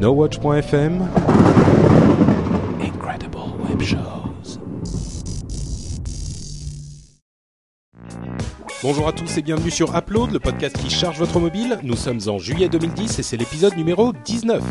NoWatch.fm Incredible Web Shows. Bonjour à tous et bienvenue sur Upload, le podcast qui charge votre mobile. Nous sommes en juillet 2010 et c'est l'épisode numéro 19.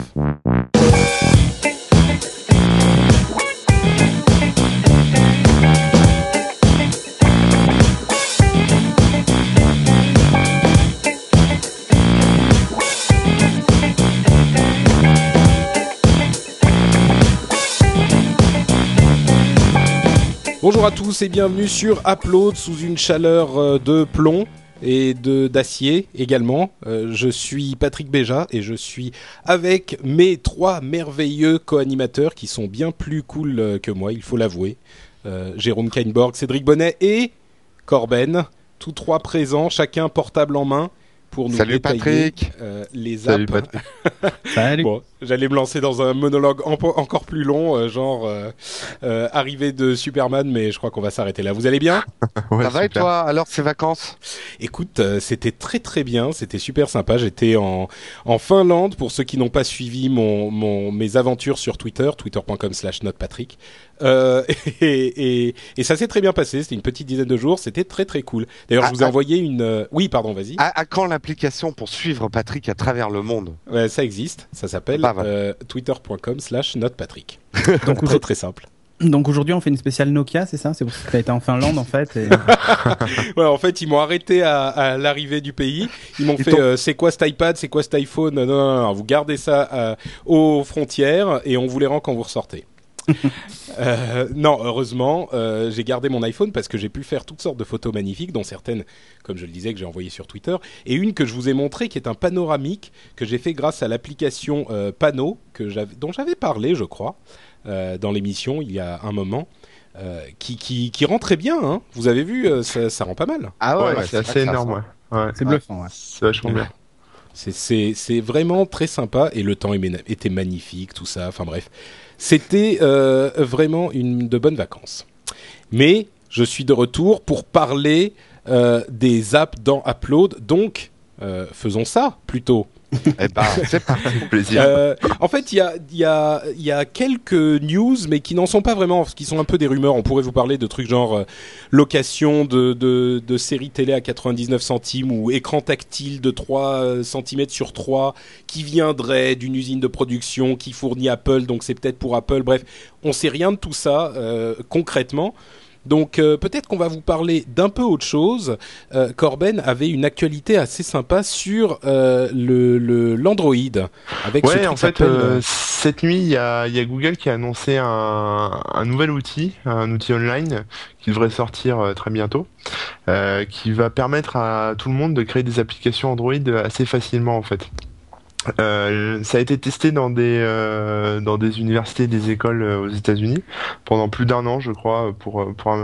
Bonjour à tous et bienvenue sur Upload sous une chaleur euh, de plomb et de d'acier également. Euh, je suis Patrick Béja et je suis avec mes trois merveilleux co-animateurs qui sont bien plus cool euh, que moi, il faut l'avouer. Euh, Jérôme Kainborg, Cédric Bonnet et Corben, tous trois présents, chacun portable en main pour nous Salut détailler Patrick. euh, les Salut apps. Patrick. Salut. Bon, j'allais me lancer dans un monologue encore plus long, euh, genre euh, euh, arrivée de Superman, mais je crois qu'on va s'arrêter là. Vous allez bien Ouais, Ça va et super. toi Alors ces vacances? Écoute, euh, c'était très très bien, c'était super sympa. J'étais en, en Finlande pour ceux qui n'ont pas suivi mon, mon, mes aventures sur Twitter, twitter.com slash notepatrick. Euh, et, et, et ça s'est très bien passé, c'était une petite dizaine de jours, c'était très très cool. D'ailleurs, Ah, je vous ai ah. envoyé une... euh, Oui, pardon, vas-y. à, à quand l'application pour suivre Patrick à travers le monde? Ouais, ça existe, ça s'appelle Ah, voilà. euh, twitter.com slash notepatrick. Donc, très très simple. donc aujourd'hui on fait une spéciale Nokia, c'est ça? C'est pour ça que t'as été en Finlande en fait. et- Ouais, en fait, ils m'ont arrêté à, à l'arrivée du pays. Ils m'ont fait euh, c'est quoi cet iPad, c'est quoi cet iPhone? Non, non, non, non, vous gardez ça euh, aux frontières et on vous les rend quand vous ressortez. Euh, non, heureusement, euh, j'ai gardé mon iPhone parce que j'ai pu faire toutes sortes de photos magnifiques, dont certaines, comme je le disais, que j'ai envoyées sur Twitter, et une que je vous ai montrée qui est un panoramique que j'ai fait grâce à l'application euh, Pano, que j'avais, dont j'avais parlé, je crois, euh, dans l'émission il y a un moment. euh, qui, qui, qui rend très bien, hein. vous avez vu, euh, ça, ça rend pas mal. Ah Ouais, c'est assez énorme, sent. ouais. ouais. C'est bluffant. Ouais. C'est vachement bien. C'est- vraiment très sympa et le temps était magnifique, tout ça. Enfin bref, c'était euh, vraiment une de bonnes vacances. Mais je suis de retour pour parler euh, des apps dans Upload. Donc, euh, faisons ça plutôt. Eh ben, c'est parti. Plaisir. Euh, en fait, il y a, il y, a, il y a quelques news, mais qui n'en sont pas vraiment, qui sont un peu des rumeurs. On pourrait vous parler de trucs genre euh, location de, de, de séries télé à 99 centimes ou écran tactile de 3 cm sur 3 qui viendrait d'une usine de production qui fournit Apple, donc c'est peut-être pour Apple. Bref, on sait rien de tout ça euh, concrètement. Donc euh, peut-être qu'on va vous parler d'un peu autre chose. Euh, Corben avait une actualité assez sympa sur euh, le l'Android avec Ouais, en fait, cette nuit, il y a, il y a Google qui a annoncé un, un nouvel outil, un outil online qui devrait sortir très bientôt, qui va permettre à tout le monde de créer des applications Android assez facilement en fait. Euh, ça a été testé dans des euh, dans des universités, des écoles euh, aux États-Unis pendant plus d'un an, je crois, pour euh, pour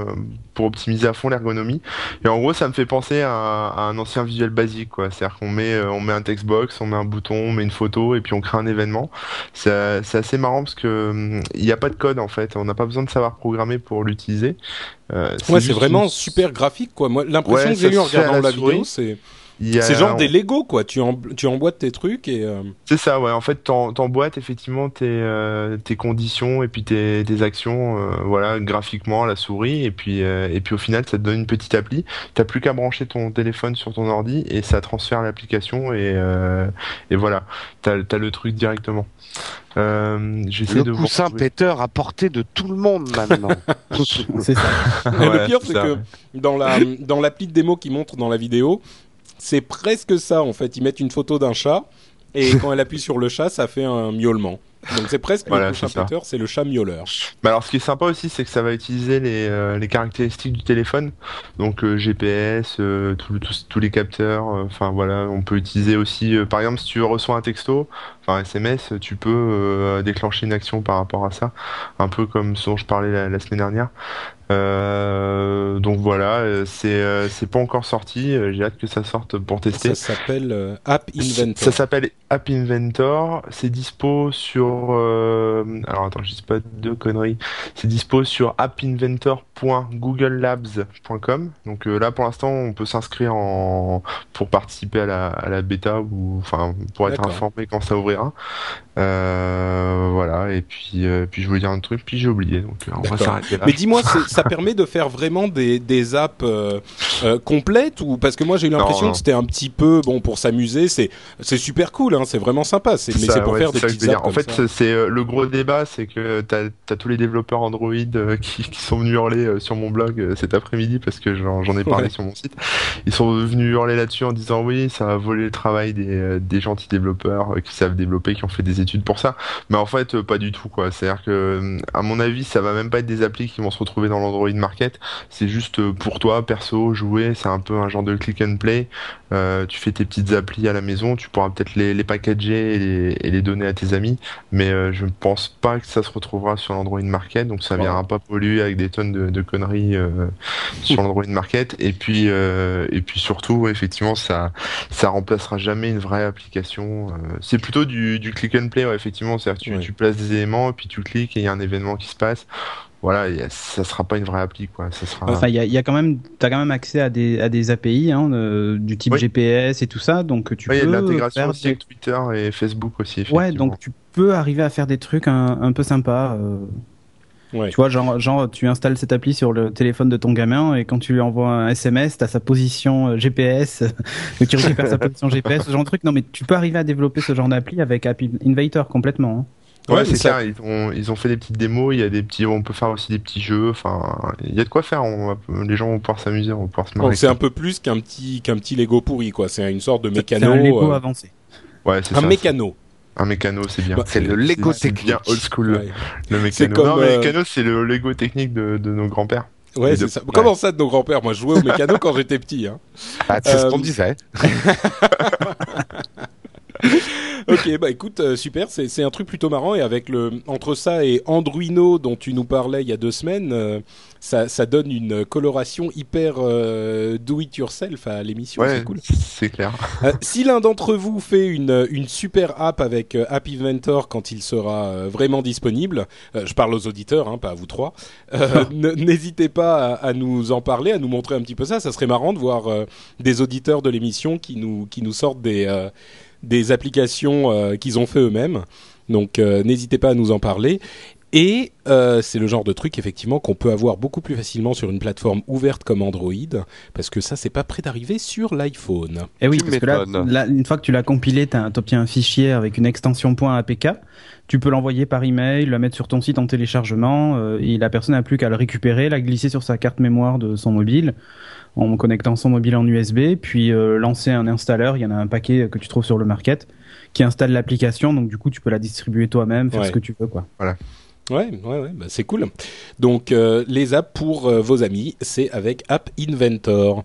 pour optimiser à fond l'ergonomie. Et en gros, ça me fait penser à, à un ancien visuel basique, quoi. C'est-à-dire qu'on met on met un text box, on met un bouton, on met une photo et puis on crée un événement. C'est assez marrant parce que hum, il n'y a pas de code en fait. On n'a pas besoin de savoir programmer pour l'utiliser. Ouais, c'est vraiment super graphique quoi. Moi, l'impression Ouais, que j'ai eu en regardant la la, vidéo, c'est c'est genre des Lego quoi. Tu en, tu emboîtes tes trucs et euh, C'est ça, ouais. En fait, t'emboîtes effectivement tes, euh, tes conditions et puis tes, tes actions, euh, voilà, graphiquement à la souris, et puis euh, et puis au final, ça te donne une petite appli. T'as plus qu'à brancher ton téléphone sur ton ordi et ça transfère l'application et euh, et voilà, t'as as le truc directement. Euh, Le de vous coussin retrouver. péteur à portée de tout le monde maintenant. C'est ça. Et le pire, c'est que dans la dans l'appli de démo qu'ils montrent dans la vidéo, c'est presque ça en fait. Ils mettent une photo d'un chat et quand elle appuie sur le chat, ça fait un miaulement. Donc c'est presque Voilà, le prochain c'est le chat miauleur. Mais alors, ce qui est sympa aussi, c'est que ça va utiliser les, euh, les caractéristiques du téléphone, donc euh, GPS, euh, tous- les capteurs. Enfin voilà, on peut utiliser aussi, par exemple, si tu reçois un texto, un SMS, tu peux euh, déclencher une action par rapport à ça, un peu comme ce dont je parlais la, la semaine dernière. Euh, donc voilà, euh, c'est c'est pas encore sorti. J'ai hâte que ça sorte pour tester. Ça s'appelle App Ça Inventor. s'appelle App Inventor. C'est dispo sur. alors attends, je dis pas de conneries. C'est dispo sur appinventor.googlelabs.com. Donc là, pour l'instant, on peut s'inscrire en pour participer à la, à la bêta ou enfin pour être informé quand ça ouvrira. Euh, voilà, et puis, euh, puis je voulais dire un truc, puis j'ai oublié, donc euh, on va D'accord. s'arrêter là. Mais dis-moi, ça permet de faire vraiment des, des apps euh, euh, complètes ou parce que moi j'ai eu l'impression que c'était un petit peu bon pour s'amuser. C'est c'est super cool, hein, c'est vraiment sympa. C'est mais c'est pour ouais, faire des petites apps. En fait, c'est euh, le gros débat, c'est que t'as as tous les développeurs Android euh, qui, qui sont venus hurler euh, sur mon blog cet après-midi parce que j'en ai parlé Ouais. sur mon site. Ils sont venus hurler là-dessus en disant oui, ça va voler le travail des, des gentils développeurs euh, qui savent développer, qui ont fait des études pour ça. Mais en fait, euh, pas du tout quoi. C'est-à-dire que, euh, à mon avis, ça va même pas être des applis qui vont se retrouver dans l'Android Market. C'est juste euh, pour toi, perso, jouer. C'est un peu un genre de click and play. Euh, tu fais tes petites applis à la maison, tu pourras peut-être les, les packager et les, et les donner à tes amis, mais euh, je ne pense pas que ça se retrouvera sur l'Android Market, donc ça viendra pas polluer avec des tonnes de, de conneries euh, sur l'Android Market. Et puis, et puis surtout, effectivement, ça, ça remplacera jamais une vraie application. c'est plutôt du, du click and ouais, effectivement, c'est-à-dire que tu, places des éléments et puis tu cliques et il y a un événement qui se passe. Voilà, et ça sera pas une vraie appli, quoi. Ça sera. Enfin, il y a, il y a quand même, t'as quand même accès à des, à des API hein, euh, du type Oui. GPS et tout ça, donc tu Ouais, il y a peux de l'intégration faire aussi avec Twitter et Facebook aussi. Ouais, donc tu peux arriver à faire des trucs un, un peu sympas. euh, Ouais. Tu vois, genre, genre, tu installes cette appli sur le téléphone de ton gamin et quand tu lui envoies un SMS, t'as sa position GPS, que tu récupères sa position GPS, ce genre de truc. Non, mais tu peux arriver à développer ce genre d'appli avec App Invader complètement. hein. Ouais, Ouais, c'est clair. Ils ont, ils ont fait des petites démos. Il y a des petits, on peut faire aussi des petits jeux. Enfin, il y a de quoi faire. On va- les gens vont pouvoir s'amuser, on va pouvoir se marrer. c'est un peu plus qu'un petit qu'un petit Lego pourri quoi. C'est une sorte de C'est mécano. un Lego euh, avancé. Ouais, c'est un ça. mécano. Un mécano, c'est bien. Bah, C'est le Lego C'est technique. bien old school. Ouais, Le mécano. comme, non, mais euh, le mécano, c'est le Lego technique de, de nos grands-pères. Ouais, Et c'est de- ça. ouais. Comment ça de nos grands-pères? Moi, je jouais au mécano quand j'étais petit. Hein. Ah, c'est ce Euh, qu'on disait. Ok, bah écoute, euh, super, c'est c'est un truc plutôt marrant et avec le entre ça et Andruino dont tu nous parlais il y a deux semaines, euh, ça, ça donne une coloration hyper euh, do it yourself à l'émission, Ouais, c'est cool. c'est clair. Euh, si l'un d'entre vous fait une, une super app avec App Inventor quand il sera vraiment disponible, je parle aux auditeurs, hein, pas à vous trois, euh, n'hésitez pas à, à nous en parler, à nous montrer un petit peu ça. Ça serait marrant de voir euh, des auditeurs de l'émission qui nous, qui nous sortent des, euh, des applications euh, qu'ils ont fait eux-mêmes. Donc euh, n'hésitez pas à nous en parler. Et euh, c'est le genre de truc effectivement qu'on peut avoir beaucoup plus facilement sur une plateforme ouverte comme Android, parce que ça c'est pas prêt d'arriver sur l'iPhone. Et oui, Tu parce que là, une fois que tu l'as compilé, tu obtiens un fichier avec une extension .apk. Tu peux l'envoyer par email, la mettre sur ton site en téléchargement, euh, et la personne n'a plus qu'à le récupérer, la glisser sur sa carte mémoire de son mobile, en connectant son mobile en USB, puis euh, lancer un installeur. Il y en a un paquet que tu trouves sur le market qui installe l'application, donc du coup tu peux la distribuer toi-même, faire Ouais. ce que tu veux, quoi. Ouais, ouais, ouais, bah c'est cool. Donc euh, les apps pour euh, vos amis, c'est avec App Inventor.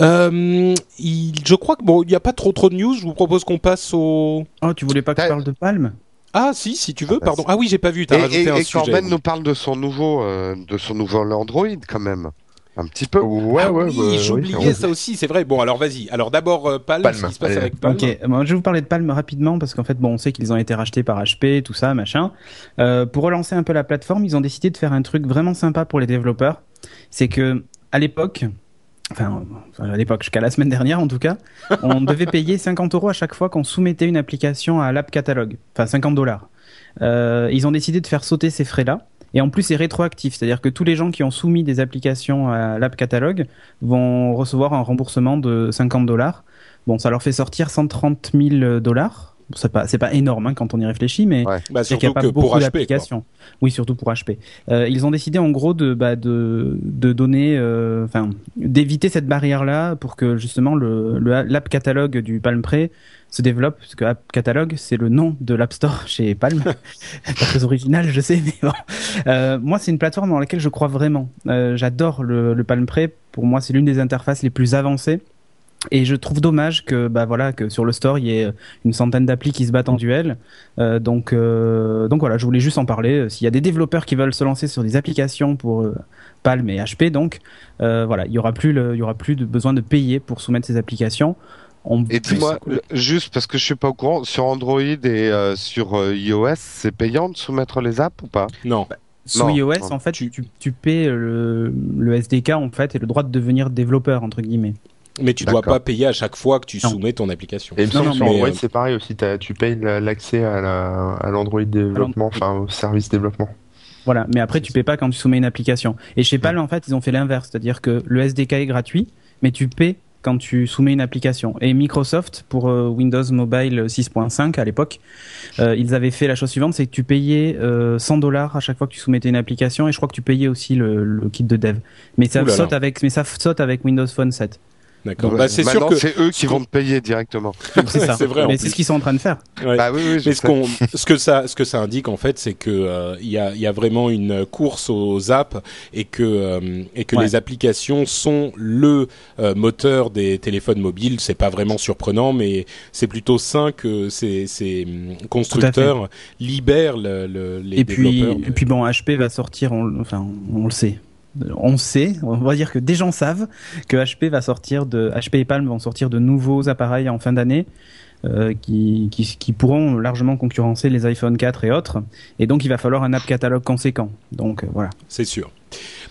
Euh, il, je crois que bon, il n'y a pas trop trop de news. Je vous propose qu'on passe au. Oh, tu voulais pas que je parle de Palme Ah si, si tu veux, Ah, bah, pardon. Ah oui, j'ai pas vu. Et, T'as rajouté et, un et sujet. Corben nous parle de son nouveau, euh, de son nouveau Android quand même. Un petit peu. Ouais, Ah ouais, oui, bah, j'oubliais oui. ça aussi, c'est vrai. Bon, alors vas-y. Alors d'abord euh, Palm, Palm, ce qui se passe allez. avec Palm. Ok, je vais vous parler de Palm rapidement parce qu'en fait, bon, on sait qu'ils ont été rachetés par HP, tout ça, machin. Euh, pour relancer un peu la plateforme, ils ont décidé de faire un truc vraiment sympa pour les développeurs. C'est que à l'époque, enfin à l'époque, jusqu'à la semaine dernière en tout cas, on devait payer 50 euros à chaque fois qu'on soumettait une application à l'App Catalogue, enfin 50 dollars. Euh, ils ont décidé de faire sauter ces frais-là. Et en plus, c'est rétroactif, c'est-à-dire que tous les gens qui ont soumis des applications à l'App Catalogue vont recevoir un remboursement de 50 dollars. Bon, ça leur fait sortir 130 000 dollars. C'est pas, c'est pas énorme hein, quand on y réfléchit, mais Ouais. Bah, c'est qu'il surtout n'y a pas que beaucoup d'applications. Oui, surtout pour HP. Euh, ils ont décidé en gros de, bah, de, de donner, euh, enfin, d'éviter cette barrière-là pour que justement le, le- l'app catalogue du Palm Pre se développe, parce que App Catalogue, c'est le nom de l'App Store chez Palm. pas très original, je sais, mais bon. Euh, moi, c'est une plateforme dans laquelle je crois vraiment. Euh, j'adore le, le Palm Pre. Pour moi, c'est l'une des interfaces les plus avancées. Et je trouve dommage que, bah voilà, que sur le store il y ait une centaine d'applis qui se battent en duel. Euh, donc, euh, donc voilà, je voulais juste en parler. Euh, S'il y a des développeurs qui veulent se lancer sur des applications pour euh, Palm et HP, donc euh, voilà, il y aura plus, le, il y aura plus de besoin de payer pour soumettre ces applications. On- Et dis-moi, juste parce que je suis pas au courant, sur Android et euh, sur euh, iOS, c'est payant de soumettre les apps ou pas? Non. Sous Non, iOS, non. en fait, tu, tu, tu paies le, le SDK en fait et le droit de devenir développeur entre guillemets. Mais tu dois D'accord. pas payer à chaque fois que tu Non. soumets ton application. Et il me Non, semble non, que sur Android euh, c'est pareil aussi, tu payes la- l'accès à la- à l'Android développement, enfin au service développement. Voilà, mais après tu paies pas quand tu soumets une application. Et chez Palm en fait ils ont fait l'inverse, c'est-à-dire que le SDK est gratuit, mais tu paies quand tu soumets une application. Et Microsoft pour euh, Windows Mobile 6.5 à l'époque, euh, ils avaient fait la chose suivante, c'est que tu payais euh, 100 dollars à chaque fois que tu soumettais une application, et je crois que tu payais aussi le, le kit de dev. Mais ça Ouh là là. saute avec, mais ça saute avec Windows Phone 7. D'accord. Ouais. Bah, c'est sûr que c'est eux qui vont te payer directement. C'est ça. C'est vrai, en Mais c'est ce qu'ils sont en train de faire. Ouais. Bah oui, oui, je Mais ce, qu'on, ce que ça, ce que ça indique en fait, c'est que euh, il y, a, il y a vraiment une course aux apps et que euh, et que Ouais. les applications sont le euh, moteur des téléphones mobiles. C'est pas vraiment surprenant, mais c'est plutôt sain que ces, ces hum, constructeurs libèrent le, le- les et puis, développeurs. de- et puis bon, HP va sortir, on, enfin, on le sait. On sait, on va dire que des gens savent que HP va sortir de, HP et Palm vont sortir de nouveaux appareils en fin d'année. euh, qui, qui, qui pourront largement concurrencer les iPhone 4 et autres. Et donc, il va falloir un app catalogue conséquent. Donc, euh, voilà. C'est sûr.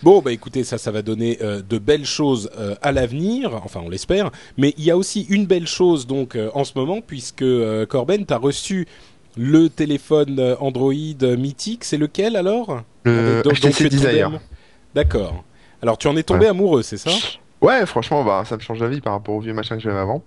Bon, bah écoutez, ça, ça va donner euh, de belles choses euh, à l'avenir, enfin on l'espère, mais il y a aussi une belle chose donc euh, en ce moment, puisque euh, Corben, tu as reçu le téléphone Android mythique, c'est lequel alors? Le donc- donc HTC Desire. D'accord. Alors tu en es tombé Ouais. amoureux, c'est ça? Ouais, franchement, bah, ça me change la vie par rapport au vieux machin que j'avais avant.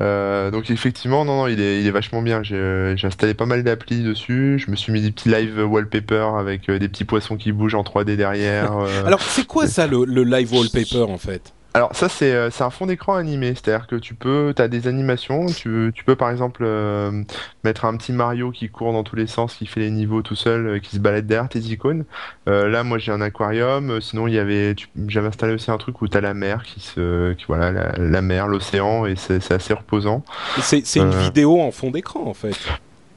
Euh, donc effectivement, non, non, il est, il est vachement bien. J'ai j'ai installé pas mal d'applis dessus. Je me suis mis des petits live wallpaper avec euh, des petits poissons qui bougent en 3D derrière. euh. Alors c'est quoi ça le, le live wallpaper en fait? Alors ça c'est euh, c'est un fond d'écran animé, c'est-à-dire que tu peux, t'as des animations, tu, tu peux par exemple euh, mettre un petit Mario qui court dans tous les sens, qui fait les niveaux tout seul, euh, qui se balade derrière tes icônes. Euh, là moi j'ai un aquarium, sinon il y avait, tu- j'avais installé aussi un truc où t'as la mer qui se, qui, voilà la, la mer, l'océan et c'est assez reposant. C'est c'est une vidéo en fond d'écran en fait.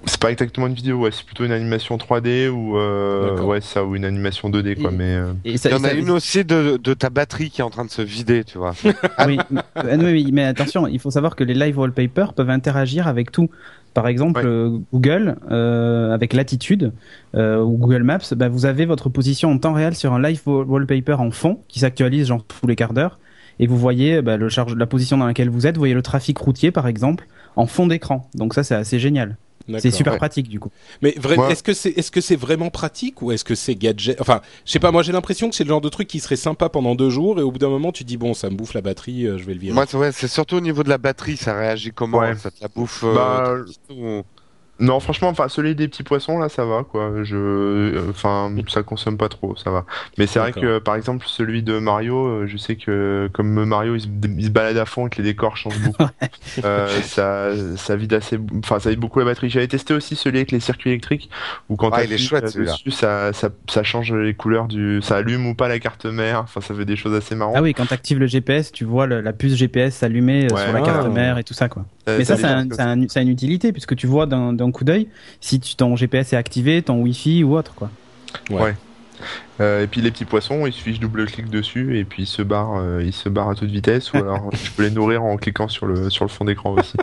C'est pas exactement une vidéo, ouais, c'est plutôt une animation 3D ou euh, ouais ça ou une animation 2D quoi, Et- mais euh, Et ça, Il y en a ça- une aussi de, de ta batterie qui est en train de se vider, tu vois. oui, mais- euh, oui, oui, mais attention, il faut savoir que les live wallpapers peuvent interagir avec tout. Par exemple, Ouais. euh, Google, euh, avec Latitude euh, ou Google Maps, bah, vous avez votre position en temps réel sur un live wall- wallpaper en fond qui s'actualise genre tous les quarts d'heure. Et vous voyez bah, le charge, la position dans laquelle vous êtes, vous voyez le trafic routier par exemple en fond d'écran. Donc ça c'est assez génial. C'est super Ouais. pratique du coup. Mais est-ce que c'est est-ce que c'est vraiment pratique ou est-ce que c'est gadget? Enfin, je sais pas. Moi, j'ai l'impression que c'est le genre de truc qui serait sympa pendant deux jours et au bout d'un moment, tu dis bon, ça me bouffe la batterie, euh, je vais le virer. Moi, c'est ouais, c'est surtout au niveau de la batterie, ça réagit comment? Ouais. Ça te la bouffe euh, Bah, ou- Non, franchement, enfin, celui des petits poissons, là, ça va, quoi. Je, euh, enfin, ça consomme pas trop, ça va. Mais c'est vrai que, par exemple, celui de Mario, euh, je sais que, comme Mario, il se, il se balade à fond et que les décors changent beaucoup. euh, ça, ça vide assez, enfin, ça vide beaucoup la batterie. J'avais testé aussi celui avec les circuits électriques, où quand Ah, il t'appuies, est chouette, celui-là. dessus, ça, ça, ça change les couleurs du, ça allume ou pas la carte mère. Enfin, ça fait des choses assez marrantes. Ah oui, quand tu actives le GPS, tu vois le- la puce GPS s'allumer Ouais. sur la carte Ah. mère et tout ça quoi. Euh, Mais ça, ça, un- ça a une utilité puisque tu vois d'un coup d'œil si tu, ton GPS est activé, ton Wi-Fi ou autre quoi. Euh, et puis les petits poissons, il suffit que je double-clique dessus et puis ils se barrent, euh, ils se barrent à toute vitesse. Ou alors je peux les nourrir en cliquant sur le sur le fond d'écran aussi.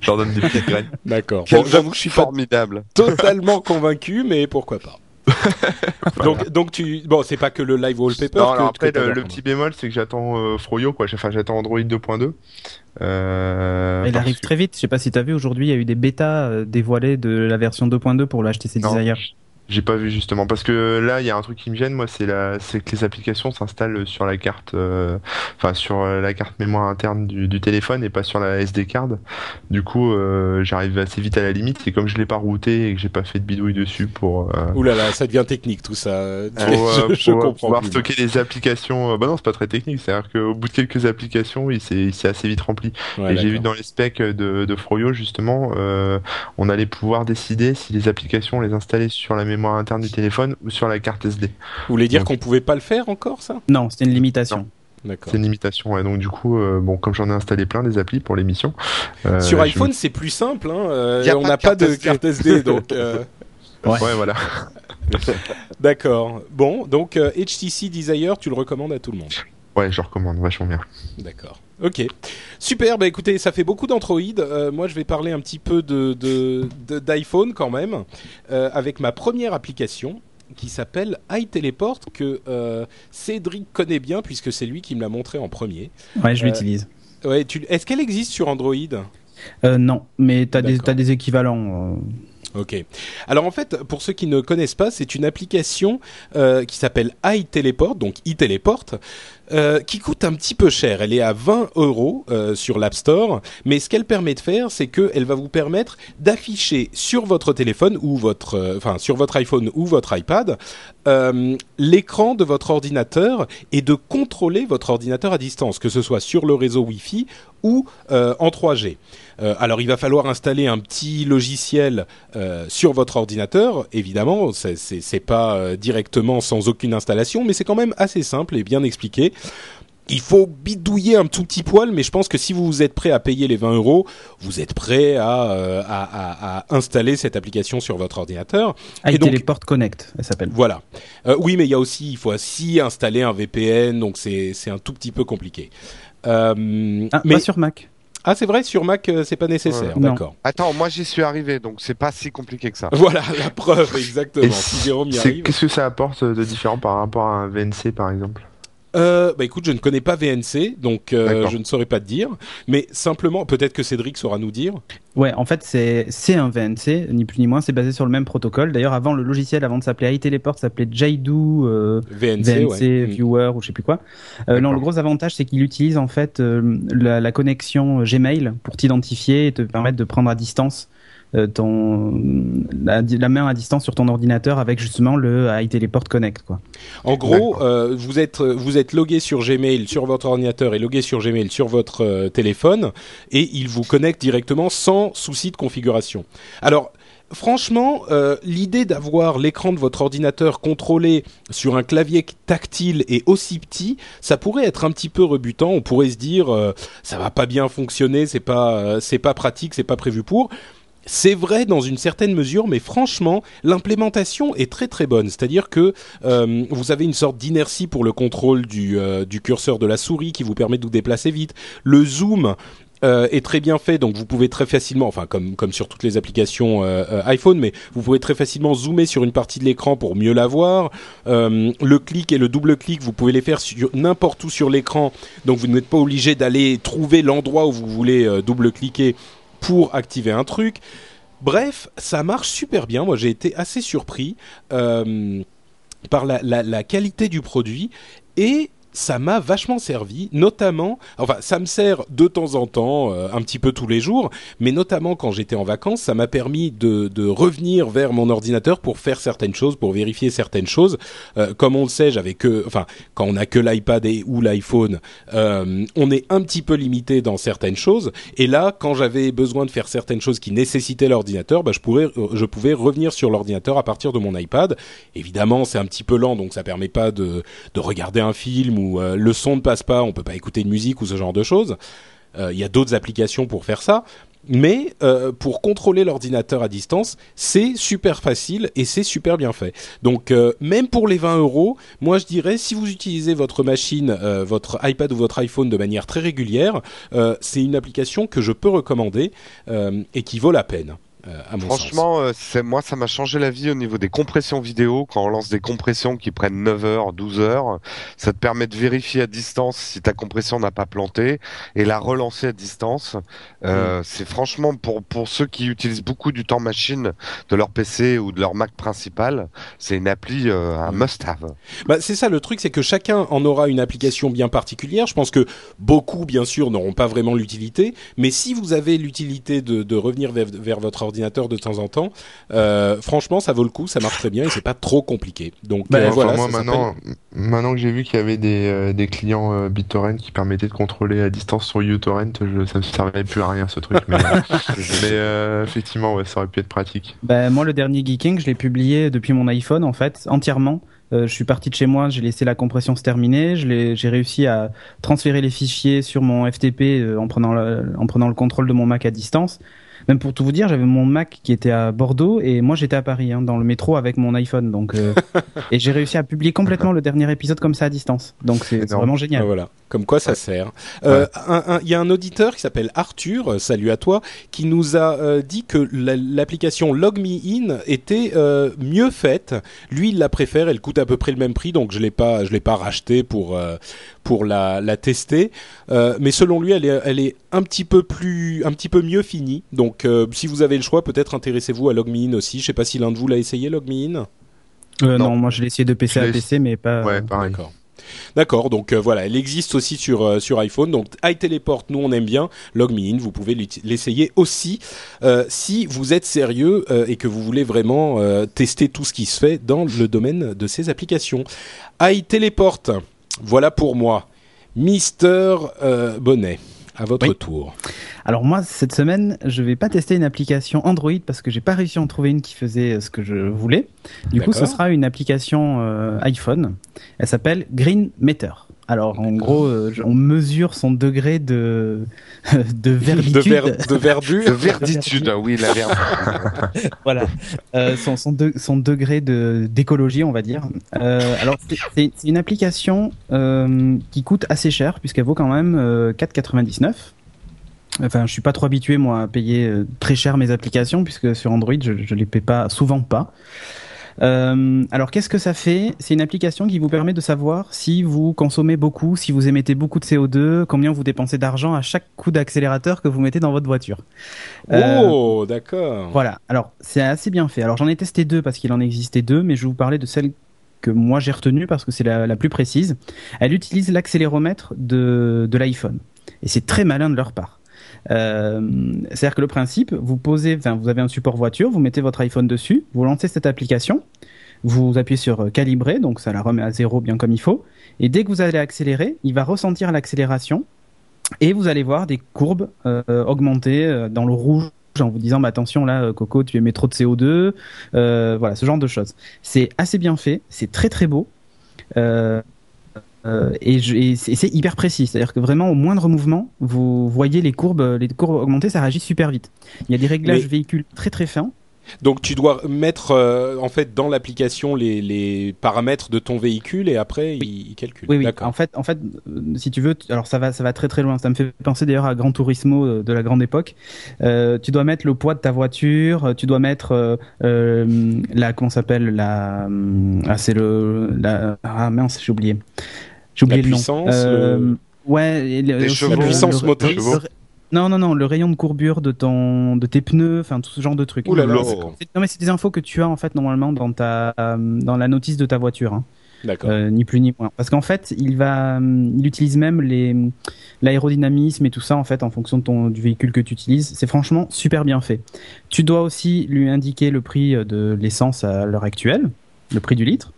je leur donne des petites graines. D'accord. Bon, j'avoue que je suis pas formidable. totalement convaincu, mais pourquoi pas. donc, donc tu, bon, c'est pas que le live wallpaper. Non, que, alors après que le, petit bémol, c'est que j'attends euh, Froyo quoi. Enfin, j'attends Android 2.2. Euh, Il arrive que- très vite. Je sais pas si t'as vu aujourd'hui, il y a eu des bêtas euh, dévoilées de la version 2.2 pour le HTC Non. Desire. J'ai pas vu justement parce que là il y a un truc qui me gêne moi c'est la c'est que les applications s'installent sur la carte euh, enfin sur euh, la carte mémoire interne du, du téléphone et pas sur la SD card. Du coup euh, j'arrive assez vite à la limite et comme je l'ai pas routé et que j'ai pas fait de bidouille dessus pour euh, Ouh là là, ça devient technique tout ça. pour, euh, je, je pour, comprends. pouvoir plus. stocker des applications euh, bah non c'est pas très technique c'est à dire qu'au bout de quelques applications il s'est assez vite rempli Ouais, et j'ai vu dans les specs de, de Froyo justement, euh, on allait pouvoir décider si les applications on les installait sur la mémoire interne du téléphone ou sur la carte SD. Vous voulez dire qu'on pouvait pas le faire encore, ça? Non, c'était une limitation. D'accord. C'est une limitation. Ouais. Donc du coup, euh, bon, comme j'en ai installé plein des applis pour l'émission. euh, Sur iPhone, me- c'est plus simple. Hein. euh, Y a on pas n'a de pas carte de SD. carte SD, donc. euh, Ouais. Ouais, voilà. D'accord. Bon, donc euh, HTC Desire, tu le recommandes à tout le monde? Ouais, je recommande vachement bien. D'accord. Ok. Super. Bah écoutez, ça fait beaucoup d'Android. Euh, moi, je vais parler un petit peu de de- de- d'iPhone quand même, euh, avec ma première application qui s'appelle iTeleport que euh, Cédric connaît bien puisque c'est lui qui me l'a montré en premier. Ouais, je l'utilise. Ouais. Est-ce qu'elle existe sur Android? Non, mais tu as, D'accord. des équivalents. Ok. Alors en fait, pour ceux qui ne connaissent pas, c'est une application euh, qui s'appelle iTeleport, donc iTeleport, euh, qui coûte un petit peu cher. Elle est à 20 euros euh, sur l'App Store, mais ce qu'elle permet de faire, c'est qu'elle va vous permettre d'afficher sur votre téléphone ou votre, enfin sur votre iPhone ou votre iPad, l'écran de votre ordinateur et de contrôler votre ordinateur à distance, que ce soit sur le réseau Wi-Fi ou en 3G. Euh, alors il va falloir installer un petit logiciel euh, sur votre ordinateur, évidemment, c'est- pas euh, directement sans aucune installation, mais c'est quand même assez simple et bien expliqué. Il faut bidouiller un tout petit poil, mais je pense que si vous êtes prêt à payer les 20 euros, vous êtes prêt à, euh, à, à- à installer cette application sur votre ordinateur. Ah, Et donc- Teleport Connect, elle s'appelle. Voilà. Euh, oui, mais il y a aussi, il faut aussi installer un VPN, donc c'est c'est un tout petit peu compliqué. Euh, Ah, mais pas sur Mac. Ah, c'est vrai, sur Mac, euh, c'est pas nécessaire. Ouais. D'accord. Attends, moi j'y suis arrivé, donc c'est pas si compliqué que ça. Voilà la preuve, exactement. Et Si Jérôme y C'est- arrive. Qu'est-ce que ça apporte de différent par rapport à un VNC par exemple? Euh, bah écoute, je ne connais pas VNC, donc euh, je ne saurais pas te dire. Mais simplement, peut-être que Cédric saura nous dire. Ouais, en fait, c'est c'est un VNC, ni plus ni moins. C'est basé sur le même protocole. D'ailleurs, avant le logiciel, avant de s'appeler iTeleport, s'appelait Jaidu euh, VNC, VNC ouais. Mm. Viewer ou je sais plus quoi. Euh, non, le gros avantage, c'est qu'il utilise en fait euh, la, la connexion Gmail pour t'identifier et te permettre de prendre à distance euh, ton la, la main à distance sur ton ordinateur avec justement le iTeleport Connect quoi. En gros, euh, vous êtes vous êtes logué sur Gmail sur votre ordinateur et logué sur Gmail sur votre euh, téléphone et il vous connecte directement sans souci de configuration. Alors Franchement, euh, l'idée d'avoir l'écran de votre ordinateur contrôlé sur un clavier tactile et aussi petit, ça pourrait être un petit peu rebutant. On pourrait se dire, euh, ça va pas bien fonctionner, c'est pas, euh, c'est pas pratique, c'est pas prévu pour. C'est vrai dans une certaine mesure, mais franchement, l'implémentation est très très bonne. C'est-à-dire que euh, vous avez une sorte d'inertie pour le contrôle du, euh, du curseur de la souris qui vous permet de vous déplacer vite. Le zoom euh, est très bien fait, donc vous pouvez très facilement, enfin comme sur toutes les applications iPhone, mais vous pouvez très facilement zoomer sur une partie de l'écran pour mieux la voir. Le clic et le double clic, vous pouvez les faire sur n'importe où sur l'écran, donc vous n'êtes pas obligé d'aller trouver l'endroit où vous voulez double cliquer pour activer un truc. Bref, ça marche super bien. Moi, j'ai été assez surpris euh, par la, qualité du produit et ça m'a vachement servi, notamment, enfin, ça me sert de temps en temps, euh, un petit peu tous les jours, mais notamment quand j'étais en vacances, ça m'a permis de, revenir vers mon ordinateur pour faire certaines choses, pour vérifier certaines choses. Euh, comme on le sait, j'avais que, enfin, quand on a que l'iPad et ou l'iPhone, euh, on est un petit peu limité dans certaines choses. Et là, quand j'avais besoin de faire certaines choses qui nécessitaient l'ordinateur, bah, je pouvais, je pouvais revenir sur l'ordinateur à partir de mon iPad. Évidemment, c'est un petit peu lent, donc ça permet pas de, de regarder un film ou euh, le son ne passe pas, on peut pas écouter de musique ou ce genre de choses. Euh, Il y a d'autres applications pour faire ça. Mais euh, pour contrôler l'ordinateur à distance, c'est super facile et c'est super bien fait. Donc même pour les 20 euros, moi je dirais si vous utilisez votre machine, votre iPad ou votre iPhone de manière très régulière, c'est une application que je peux recommander et qui vaut la peine. Euh, à mon sens. Franchement, euh, c'est moi ça m'a changé la vie au niveau des compressions vidéo quand on lance des compressions qui prennent 9 heures, 12 heures, ça te permet de vérifier à distance si ta compression n'a pas planté et la relancer à distance. Euh, C'est franchement pour pour ceux qui utilisent beaucoup du temps machine de leur PC ou de leur Mac principal, c'est une appli euh, un Mm. must-have. Bah, c'est ça le truc, c'est que chacun en aura une application bien particulière. Je pense que beaucoup, bien sûr, n'auront pas vraiment l'utilité, mais si vous avez l'utilité de, de revenir vers, vers votre ordinateur de temps en temps, euh, franchement, ça vaut le coup, ça marche très bien et c'est pas trop compliqué. Donc Bah, euh, voilà. moi maintenant, maintenant que j'ai vu qu'il y avait des, euh, des clients euh, BitTorrent qui permettaient de contrôler à distance sur uTorrent, je, ça ne servait plus à rien ce truc. Mais, mais, euh, effectivement, ouais, ça aurait pu être pratique. Ben, moi, le dernier Geeking, je l'ai publié depuis mon iPhone, en fait, entièrement. Euh, je suis parti de chez moi, j'ai laissé la compression se terminer, je l'ai- j'ai réussi à transférer les fichiers sur mon FTP euh, en, prenant le, en prenant le contrôle de mon Mac à distance. Même pour tout vous dire, j'avais mon Mac qui était à Bordeaux et moi j'étais à Paris, hein, dans le métro avec mon iPhone. Donc, euh, et j'ai réussi à publier complètement le dernier épisode comme ça à distance. Donc c'est vraiment Ah, génial. voilà, comme quoi ça sert. Euh, Il y a un auditeur qui s'appelle Arthur, euh, salut à toi, qui nous a euh, dit que la- l'application LogMeIn était euh, mieux faite. Lui, il la préfère, elle coûte à peu près le même prix, donc je l'ai pas, je l'ai pas racheté pour pour la, la tester. Euh, mais selon lui, elle est, elle est un petit peu plus, un petit peu mieux finie. Donc, euh, si vous avez le choix, peut-être intéressez-vous à LogMeIn aussi. Je sais pas si l'un de vous l'a essayé, LogMeIn. Euh, Non. non. moi je l'ai essayé de PC à PC, mais pas. Ouais, pareil. D'accord. D'accord, donc euh, voilà, elle existe aussi sur euh, sur iPhone. Donc iTeleport, nous on aime bien. LogMeIn, vous pouvez l'essayer aussi euh, si vous êtes sérieux euh, et que vous voulez vraiment euh, tester tout ce qui se fait dans le domaine de ces applications. iTeleport, voilà pour moi. Mister euh, Bonnet, à votre Oui. tour. Alors moi cette semaine, je vais pas tester une application Android parce que j'ai pas réussi à en trouver une qui faisait euh, ce que je voulais. Du coup, ce sera une application euh, iPhone. Elle s'appelle Green Meter. Alors en gros, euh, on mesure son degré de de verditude. De, ver- de verdure. De verditude, ah oui, la verditude. voilà, euh, son, son, de- son degré de d'écologie, on va dire. Euh, alors c'est- une application euh, qui coûte assez cher puisqu'elle vaut quand même euh, 4,99. Enfin, je suis pas trop habitué moi à payer très cher mes applications puisque sur Android je, je les paie pas souvent pas. Euh, alors qu'est-ce que ça fait? C'est une application qui vous permet de savoir si vous consommez beaucoup, si vous émettez beaucoup de CO2, combien vous dépensez d'argent à chaque coup d'accélérateur que vous mettez dans votre voiture. Euh, Oh, d'accord. voilà, alors c'est assez bien fait. Alors j'en ai testé deux parce qu'il en existait deux, mais je vais vous parler de celle que moi j'ai retenue parce que c'est la, la plus précise. Elle utilise l'accéléromètre de, de l'iPhone. Et c'est très malin de leur part. Euh, C'est-à-dire que le principe, vous posez, vous avez un support voiture, vous mettez votre iPhone dessus, vous lancez cette application, vous appuyez sur euh, calibrer, donc ça la remet à zéro bien comme il faut, et dès que vous allez accélérer, il va ressentir l'accélération et vous allez voir des courbes euh, augmenter euh, dans le rouge en vous disant bah attention là Coco tu émets trop de CO2 euh, voilà ce genre de choses. C'est assez bien fait c'est très très beau euh, et, c'est hyper précis c'est à dire que vraiment au moindre mouvement vous voyez les courbes les courbes augmenter ça réagit super vite il y a des réglages Mais- véhicules très très fins Donc tu dois mettre euh, en fait dans l'application les, les paramètres de ton véhicule et après il, il calcule. Oui, oui. En fait, en fait, euh, si tu veux, tu- alors ça va, ça va très très loin. Ça me fait penser d'ailleurs à Gran Turismo de la grande époque. Euh, tu dois mettre le poids de ta voiture. Tu dois mettre la, comment s'appelle la, hum, ah c'est le, la, ah mince, j'ai oublié. J'ai oublié La le nom. puissance, Euh, le- Ouais. et le- Les chevaux. La puissance motrice. non, non, non, le rayon de courbure de ton, de tes pneus, enfin tout ce genre de trucs. Non mais c'est des infos que tu as en fait normalement dans ta, euh, dans la notice de ta voiture. Hein. D'accord. Euh, ni plus ni moins. Parce qu'en fait, il va, il utilise même les l'aérodynamisme et tout ça en fait en fonction de ton du véhicule que tu utilises. C'est franchement super bien fait. Tu dois aussi lui indiquer le prix de l'essence à l'heure actuelle, le prix du litre.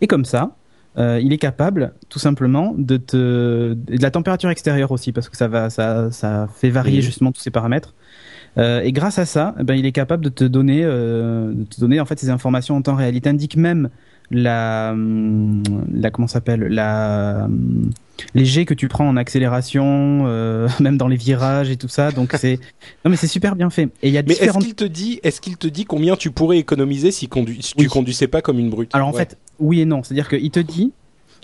Et comme ça, euh, il est capable tout simplement de te de la température extérieure aussi parce que ça va ça ça fait varier justement tous ces paramètres. Euh, et grâce à ça, eh ben, il est capable de te donner, euh, de te donner en fait ces informations en temps réel. Il t'indique même la, hum, la comment ça s'appelle, la hum, les jets que tu prends en accélération, euh, même dans les virages et tout ça. Donc c'est, non mais c'est super bien fait. Et il y a Mais est-ce qu'il te dit, est-ce qu'il te dit combien tu pourrais économiser si, tu conduisais pas comme une brute? Alors en Ouais. fait, oui et non. C'est-à-dire qu'il te dit,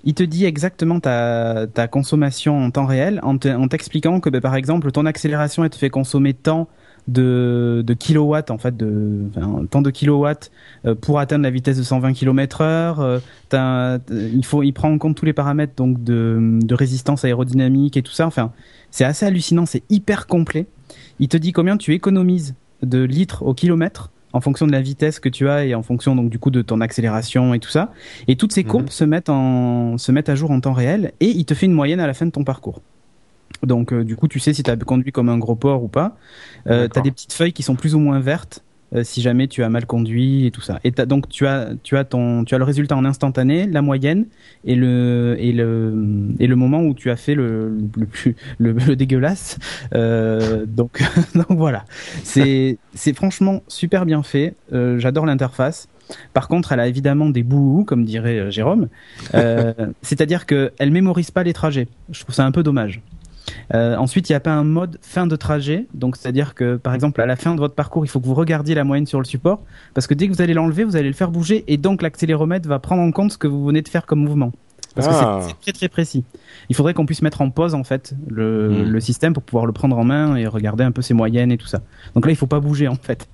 il te dit exactement ta, ta consommation en temps réel en t'expliquant que, ben, par exemple, ton accélération, elle te fait consommer tant de, de kilowatts, en fait, de, enfin, tant de kilowatts euh, pour atteindre la vitesse de 120 km heure. euh, t'as- il faut, il prend en compte tous les paramètres, donc, de, de résistance aérodynamique et tout ça. Enfin, c'est assez hallucinant, c'est hyper complet. Il te dit combien tu économises de litres au kilomètre en fonction de la vitesse que tu as et en fonction donc du coup de ton accélération et tout ça. Et toutes ces courbes se mettent en se mettent à jour en temps réel et il te fait une moyenne à la fin de ton parcours. Donc euh, du coup tu sais si tu as conduit comme un gros porc ou pas. Euh, tu as des petites feuilles qui sont plus ou moins vertes euh, si jamais tu as mal conduit et tout ça. Et t'as- donc tu as tu as ton tu as le résultat en instantané, la moyenne et le et le et le moment où tu as fait le le plus le, le dégueulasse. Euh, donc donc voilà. C'est c'est franchement super bien fait. Euh, J'adore l'interface. Par contre, elle a évidemment des bouts, comme dirait Jérôme. Euh, C'est-à-dire qu'elle mémorise pas les trajets. Je trouve ça un peu dommage. Euh, ensuite, il n'y a pas un mode fin de trajet. Donc, c'est-à-dire que, par exemple, à la fin de votre parcours, il faut que vous regardiez la moyenne sur le support. Parce que dès que vous allez l'enlever, vous allez le faire bouger. Et donc, l'accéléromètre va prendre en compte ce que vous venez de faire comme mouvement. parce Ah. que c'est- c'est très très précis. Il faudrait qu'on puisse mettre en pause en fait le, Mm. le système pour pouvoir le prendre en main et regarder un peu ses moyennes et tout ça. Donc là, il faut pas bouger en fait.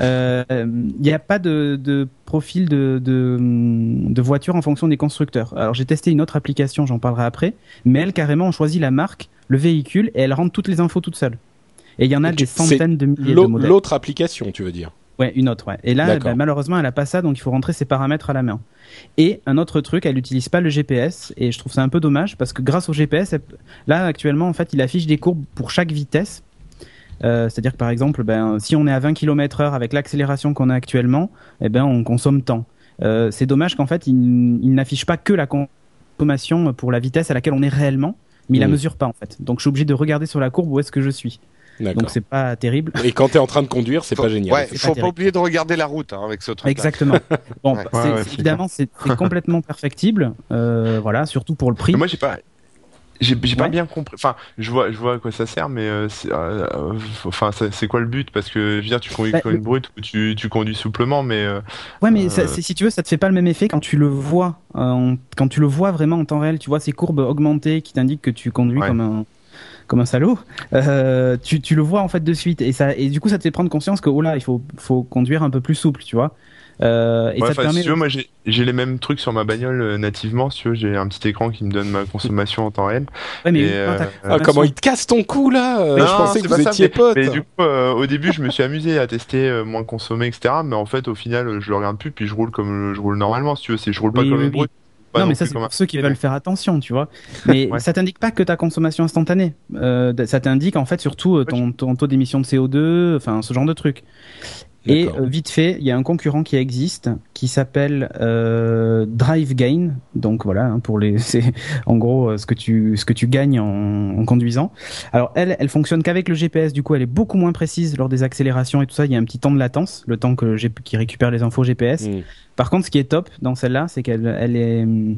Euh, Il n'y a pas de, de profil de, de, de voiture en fonction des constructeurs. Alors j'ai testé une autre application, j'en parlerai après, mais elle carrément on choisit la marque, le véhicule et elle rentre toutes les infos toute seule. Et il y en a des centaines de milliers de modèles. L'autre application, tu veux dire Ouais, une autre, ouais. Et là, bah, malheureusement, elle a pas ça, donc il faut rentrer ses paramètres à la main. Et un autre truc, elle n'utilise pas le GPS, et je trouve ça un peu dommage, parce que grâce au GPS, elle- là, actuellement, en fait, il affiche des courbes pour chaque vitesse. Euh, C'est-à-dire que, par exemple, ben, si on est à 20 km heure avec l'accélération qu'on a actuellement, eh ben, on consomme tant. Euh, C'est dommage qu'en fait, il, il n'affiche pas que la consommation pour la vitesse à laquelle on est réellement, mais il la Mm. mesure pas, en fait. Donc, je suis obligé de regarder sur la courbe où est-ce que je suis. Donc, c'est pas terrible. Et quand t'es en train de conduire, c'est pas génial. Ouais, c'est faut pas oublier de regarder la route hein, avec ce truc. Exactement. Bon, Ouais. c'est- Ouais, ouais, c'est évidemment, c'est c'est complètement perfectible. Euh, voilà, surtout pour le prix. Mais Moi, j'ai pas. J'ai j'ai pas Ouais. bien compris. Enfin, je vois, je vois à quoi ça sert, mais euh, euh, enfin, c'est quoi le but? Parce que je veux dire, tu conduis Bah, comme une brute ou tu, tu conduis souplement, mais euh, Ouais, mais Euh, ça- si tu veux, ça te fait pas le même effet quand tu le vois, euh, quand tu le vois vraiment en temps réel. Tu vois ces courbes augmentées qui t'indiquent que tu conduis Ouais. comme un comme un salaud. Euh, tu, tu le vois en fait de suite et ça et du coup ça te fait prendre conscience que oh là il faut faut conduire un peu plus souple, tu vois. Euh, et ouais, ça te enfin, permet. si tu veux, moi, j'ai les mêmes trucs sur ma bagnole euh, nativement. Si tu veux, j'ai un petit écran qui me donne ma consommation en temps réel. Ouais, mais euh, Ah, comment il te casse ton cou là Euh, Non, Je pensais que vous étiez mais- potes. Mais du coup, euh, au début, je me suis amusé à tester euh, moins consommer, etc. Mais en fait, au final, je le regarde plus, puis je roule comme je roule normalement. Si tu veux, c'est je roule pas Oui, comme oui, une oui. pas non, non mais ça c'est un- pour ceux qui veulent faire attention, tu vois. Mais Ouais. ça t'indique pas que ta consommation instantanée. Euh, ça t'indique en fait surtout ton, ton taux d'émission de CO2, enfin ce genre de trucs. Et euh, vite fait, il y a un concurrent qui existe qui s'appelle euh, Drive Gain. Donc voilà, hein, pour les, c'est en gros euh, ce que tu ce que tu gagnes en, en conduisant. Alors elle, elle fonctionne qu'avec le GPS. Du coup, elle est beaucoup moins précise lors des accélérations et tout ça. Il y a un petit temps de latence, le temps que j'ai qui récupère les infos GPS. Mm. Par contre, ce qui est top dans celle-là, c'est qu'elle elle est euh,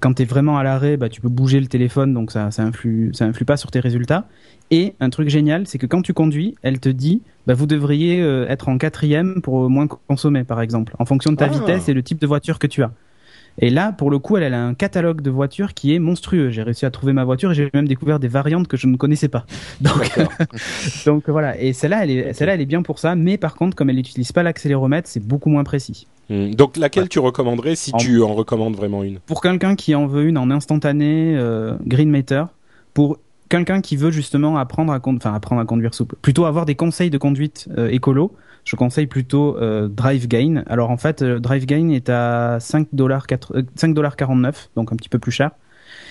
quand tu es vraiment à l'arrêt, bah, tu peux bouger le téléphone, donc ça ça influe ça influe pas sur tes résultats. Et un truc génial, c'est que quand tu conduis, elle te dit, bah, vous devriez euh, être en quatrième pour moins consommer, par exemple, en fonction de ta Ah. vitesse et le type de voiture que tu as. Et là, pour le coup, elle, elle a un catalogue de voitures qui est monstrueux. J'ai réussi à trouver ma voiture et j'ai même découvert des variantes que je ne connaissais pas. Donc, donc voilà. Et celle-là, elle est, celle-là, elle est bien pour ça. Mais par contre, comme elle n'utilise pas l'accéléromètre, c'est beaucoup moins précis. Mm. Donc laquelle tu recommanderais si En- tu en recommandes vraiment une? Pour quelqu'un qui en veut une en instantané, euh, Green Meter, pour quelqu'un qui veut justement apprendre à, enfin, apprendre à conduire souple, plutôt avoir des conseils de conduite euh, écolo, je conseille plutôt euh, Drive Gain. Alors en fait, euh, Drive Gain est à 5 dollars 49, donc un petit peu plus cher.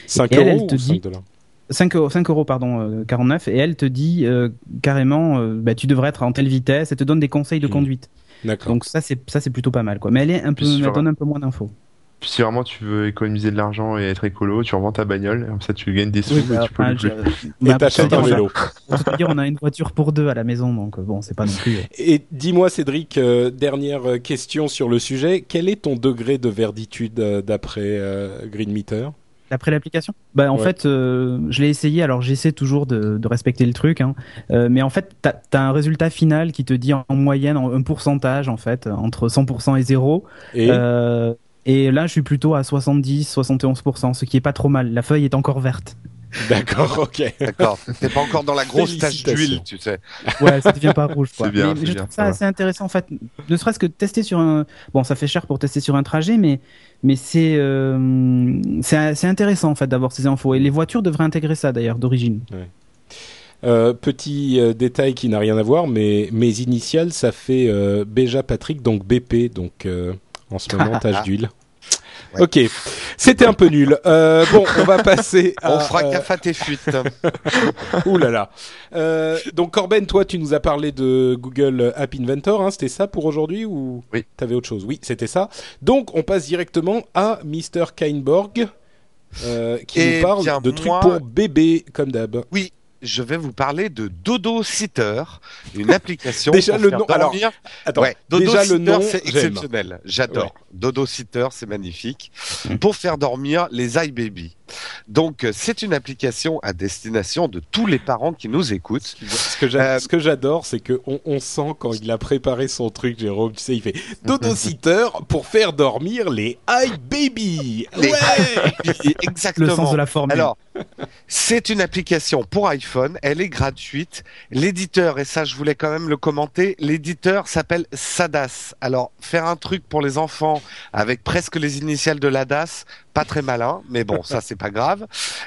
5 Et elle, euros elle te ou dit- 5 dollars 5 euros, 5 euros pardon, euh, 49 et elle te dit euh, carrément euh, bah, tu devrais être en telle vitesse, elle te donne des conseils de Mhm. conduite. Donc ça c'est ça c'est plutôt pas mal quoi. Mais elle est un peu elle donne un peu moins d'infos. Si vraiment tu veux économiser de l'argent et être écolo, tu revends ta bagnole, comme ça tu gagnes des sous Oui, et bah, tu peux plus. je- Et bah, t'achètes un vélo. Pour te dire, on a une voiture pour deux à la maison, donc euh, bon, c'est pas non plus. euh, Et dis-moi, Cédric, euh, dernière question sur le sujet. Quel est ton degré de verditude euh, d'après euh, Green Meter D'après l'application? Bah en Ouais. fait, euh, je l'ai essayé. Alors j'essaie toujours de, de respecter le truc, hein. Euh, mais en fait, t'as as un résultat final qui te dit en, en moyenne en- un pourcentage en fait entre 100% et 0. Et? Euh, et là, je suis plutôt à 70-71%, ce qui est pas trop mal. La feuille est encore verte. d'accord, ok. D'accord. T'es pas encore dans la grosse tache d'huile, tu sais. Ouais, ça devient pas rouge. Quoi. C'est bien, mais je bien, trouve ça assez intéressant en fait. Ne serait-ce que tester sur un. Bon, ça fait cher pour tester sur un trajet, mais mais c'est euh, c'est intéressant en fait d'avoir ces infos. Et les voitures devraient intégrer ça d'ailleurs d'origine. Euh, petit euh, détail qui n'a rien à voir, mais mes initiales, ça fait euh, Béja Patrick, donc BP, donc euh, en ce moment tache d'huile. Ouais. Ok, c'était un peu nul. Euh, bon, on va passer à. On fera euh, gaffe à tes fuites. Ouh là là. Euh, donc Corben, toi, tu nous as parlé de Google App Inventor. Hein, c'était ça pour aujourd'hui ou Oui. T'avais autre chose? Oui, c'était ça. Donc on passe directement à Mr. Kainborg, euh, qui Eh nous parle bien, de trucs moi- pour bébé comme d'hab. Je vais vous parler de Dodo Sitter, une application Déjà pour le faire nom- alors, dormir. Attends, ouais, Dodo déjà Sitter, le nom, c'est exceptionnel. J'adore. Dodo Sitter, c'est magnifique. Pour faire dormir les iBaby. Donc, euh, c'est une application à destination de tous les parents qui nous écoutent. Ce que Euh, ce que j'adore, c'est que on, on sent quand il a préparé son truc, Jérôme, tu sais, il fait dodo sitter pour faire dormir les i baby. Les Ouais. Exactement. Le sens de la formule. Alors, c'est une application pour iPhone, elle est gratuite. L'éditeur, et ça je voulais quand même le commenter, l'éditeur s'appelle Sadas. Alors, faire un truc pour les enfants avec presque les initiales de l'ADAS, pas très malin, mais bon, ça c'est pas grave.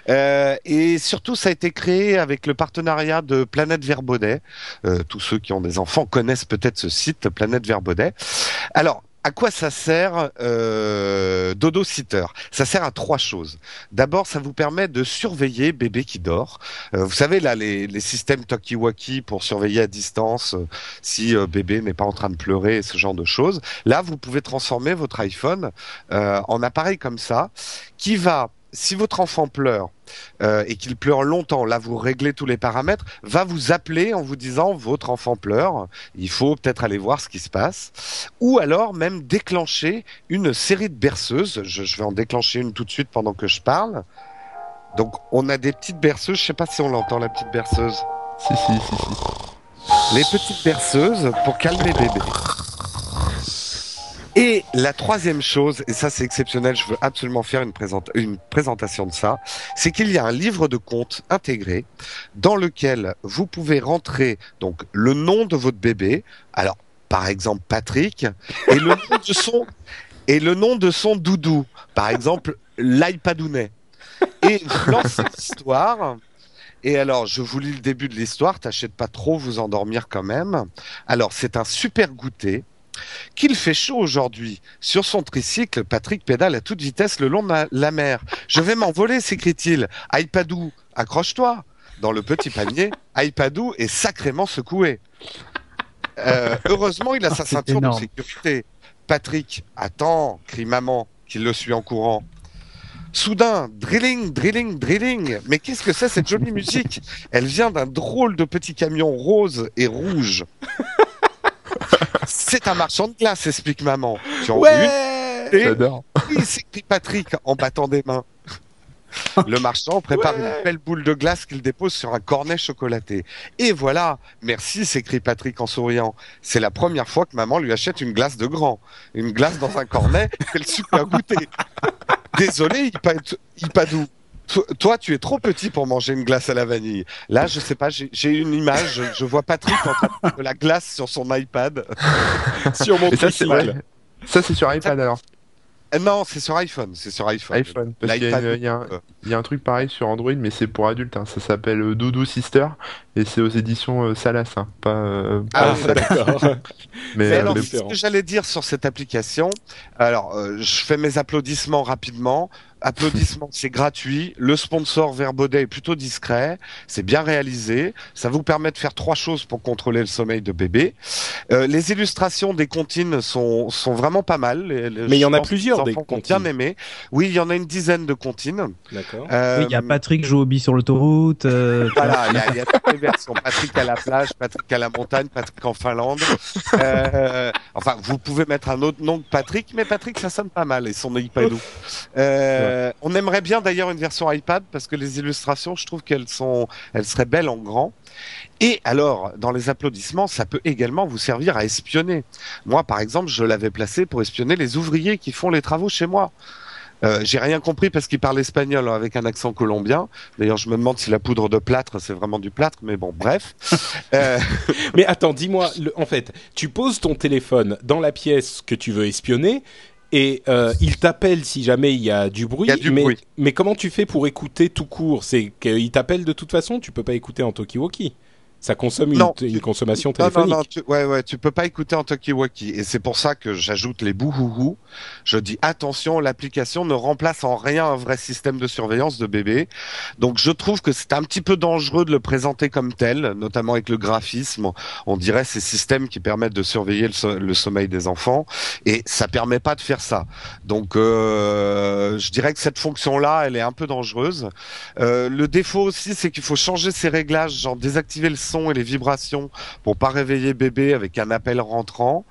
Euh, et surtout, ça a été créé avec le partenariat de Planète Verbaudet. Euh, tous ceux qui ont des enfants connaissent peut-être ce site, Planète Verbaudet. Alors, à quoi ça sert euh, Dodo Sitter? Ça sert à trois choses. D'abord, ça vous permet de surveiller bébé qui dort. Euh, vous savez là, les, les systèmes Tokiwaki pour surveiller à distance euh, si euh, bébé n'est pas en train de pleurer, ce genre de choses. Là, vous pouvez transformer votre iPhone euh, en appareil comme ça, qui va, si votre enfant pleure euh, et qu'il pleure longtemps, là vous réglez tous les paramètres, va vous appeler en vous disant votre enfant pleure, il faut peut-être aller voir ce qui se passe, ou alors même déclencher une série de berceuses. Je, je vais en déclencher une tout de suite pendant que je parle. Donc on a des petites berceuses, je sais pas si on l'entend la petite berceuse. Si, si, si, si. Les petites berceuses pour calmer bébé. Et la troisième chose, et ça c'est exceptionnel, je veux absolument faire une, présenta- une présentation de ça, c'est qu'il y a un livre de compte intégré dans lequel vous pouvez rentrer donc le nom de votre bébé, alors par exemple Patrick, et le nom de son et le nom de son doudou, par exemple l'iPadounet. Et vous lancez l'histoire. Et alors, je vous lis le début de l'histoire, t'achètes pas trop vous endormir quand même. Alors, c'est un super goûter. Qu'il fait chaud aujourd'hui. Sur son tricycle, Patrick pédale à toute vitesse le long de la- la mer. Je vais m'envoler, s'écrie-t-il. iPadou, accroche-toi. Dans le petit panier, iPadou est sacrément secoué. Euh, heureusement, il a sa c'est ceinture de sécurité. Patrick, attends, crie maman, qui le suit en courant. Soudain, drilling, drilling, drilling. Mais qu'est-ce que c'est cette jolie musique? Elle vient d'un drôle de petit camion rose et rouge. C'est un marchand de glace, explique maman. Tu en Ouais. une Et- J'adore. oui, s'écrie Patrick en battant des mains. Le marchand prépare Ouais. une belle boule de glace qu'il dépose sur un cornet chocolaté. Et voilà, merci, s'écrie Patrick en souriant. C'est la première fois que maman lui achète une glace de grand. Une glace dans un cornet qu'elle super goûter. Désolé, Ipa- Ipadou. To- Toi, tu es trop petit pour manger une glace à la vanille. Là, je sais pas, j'ai une image, je, je vois Patrick en train de la glace sur son iPad. Sur mon Et ça, c'est. Ça, c'est sur iPad alors. Euh, non, c'est sur iPhone, c'est sur iPhone. iPhone. Parce qu'il y, a L'iPad, une- il y a un- euh, il y a un truc pareil sur Android, mais c'est pour adultes. hein. Ça s'appelle euh, Dodo Sister et c'est aux éditions euh, Salas, hein. pas. euh, Ah, pas- Ah, d'accord. mais, Mais euh, alors, ce que j'allais dire sur cette application, alors euh, je fais mes applaudissements rapidement. Applaudissements, c'est gratuit. Le sponsor Verbaudet est plutôt discret. C'est bien réalisé. Ça vous permet de faire trois choses pour contrôler le sommeil de bébé. Euh, les illustrations des comptines sont, sont vraiment pas mal. Les- les- Mais il y en a plusieurs, les des comptines. bien aimé. Oui, il y en a une dizaine de comptines. D'accord. Euh, Oui, il y a Patrick joue au bi sur l'autoroute. euh, Voilà, il y a, il y a toutes les versions. Patrick à la plage, Patrick à la montagne, Patrick en Finlande. Euh, enfin, vous pouvez mettre un autre nom que Patrick, mais Patrick, ça sonne pas mal et son iPadou. Euh, on aimerait bien d'ailleurs une version iPad parce que les illustrations, je trouve qu'elles sont, elles seraient belles en grand. Et alors, dans les applaudissements, ça peut également vous servir à espionner. Moi, par exemple, je l'avais placé pour espionner les ouvriers qui font les travaux chez moi. Euh, j'ai rien compris parce qu'il parle espagnol hein, avec un accent colombien. D'ailleurs, je me demande si la poudre de plâtre, c'est vraiment du plâtre, mais bon, bref. Euh, Mais attends, dis-moi, en fait, tu poses ton téléphone dans la pièce que tu veux espionner et euh, il t'appelle si jamais il y a du bruit. Il y a du mais, bruit. mais comment tu fais pour écouter tout court? C'est qu'il t'appelle de toute façon? Tu peux pas écouter en talkie-walkie Ça consomme une, Non, une tu- consommation Non, non, téléphonique. non, tu, ouais, ouais, tu peux pas écouter en talkie-walkie. Et c'est pour ça que j'ajoute les bouhouhou. Je dis attention, l'application ne remplace en rien un vrai système de surveillance de bébé. Donc je trouve que c'est un petit peu dangereux de le présenter comme tel, notamment avec le graphisme. On dirait ces systèmes qui permettent de surveiller le, so- le sommeil des enfants. Et ça permet pas de faire ça. Donc euh, je dirais que cette fonction-là, elle est un peu dangereuse. Euh, le défaut aussi, c'est qu'il faut changer ses réglages, genre désactiver le et les vibrations pour pas réveiller bébé avec un appel rentrant.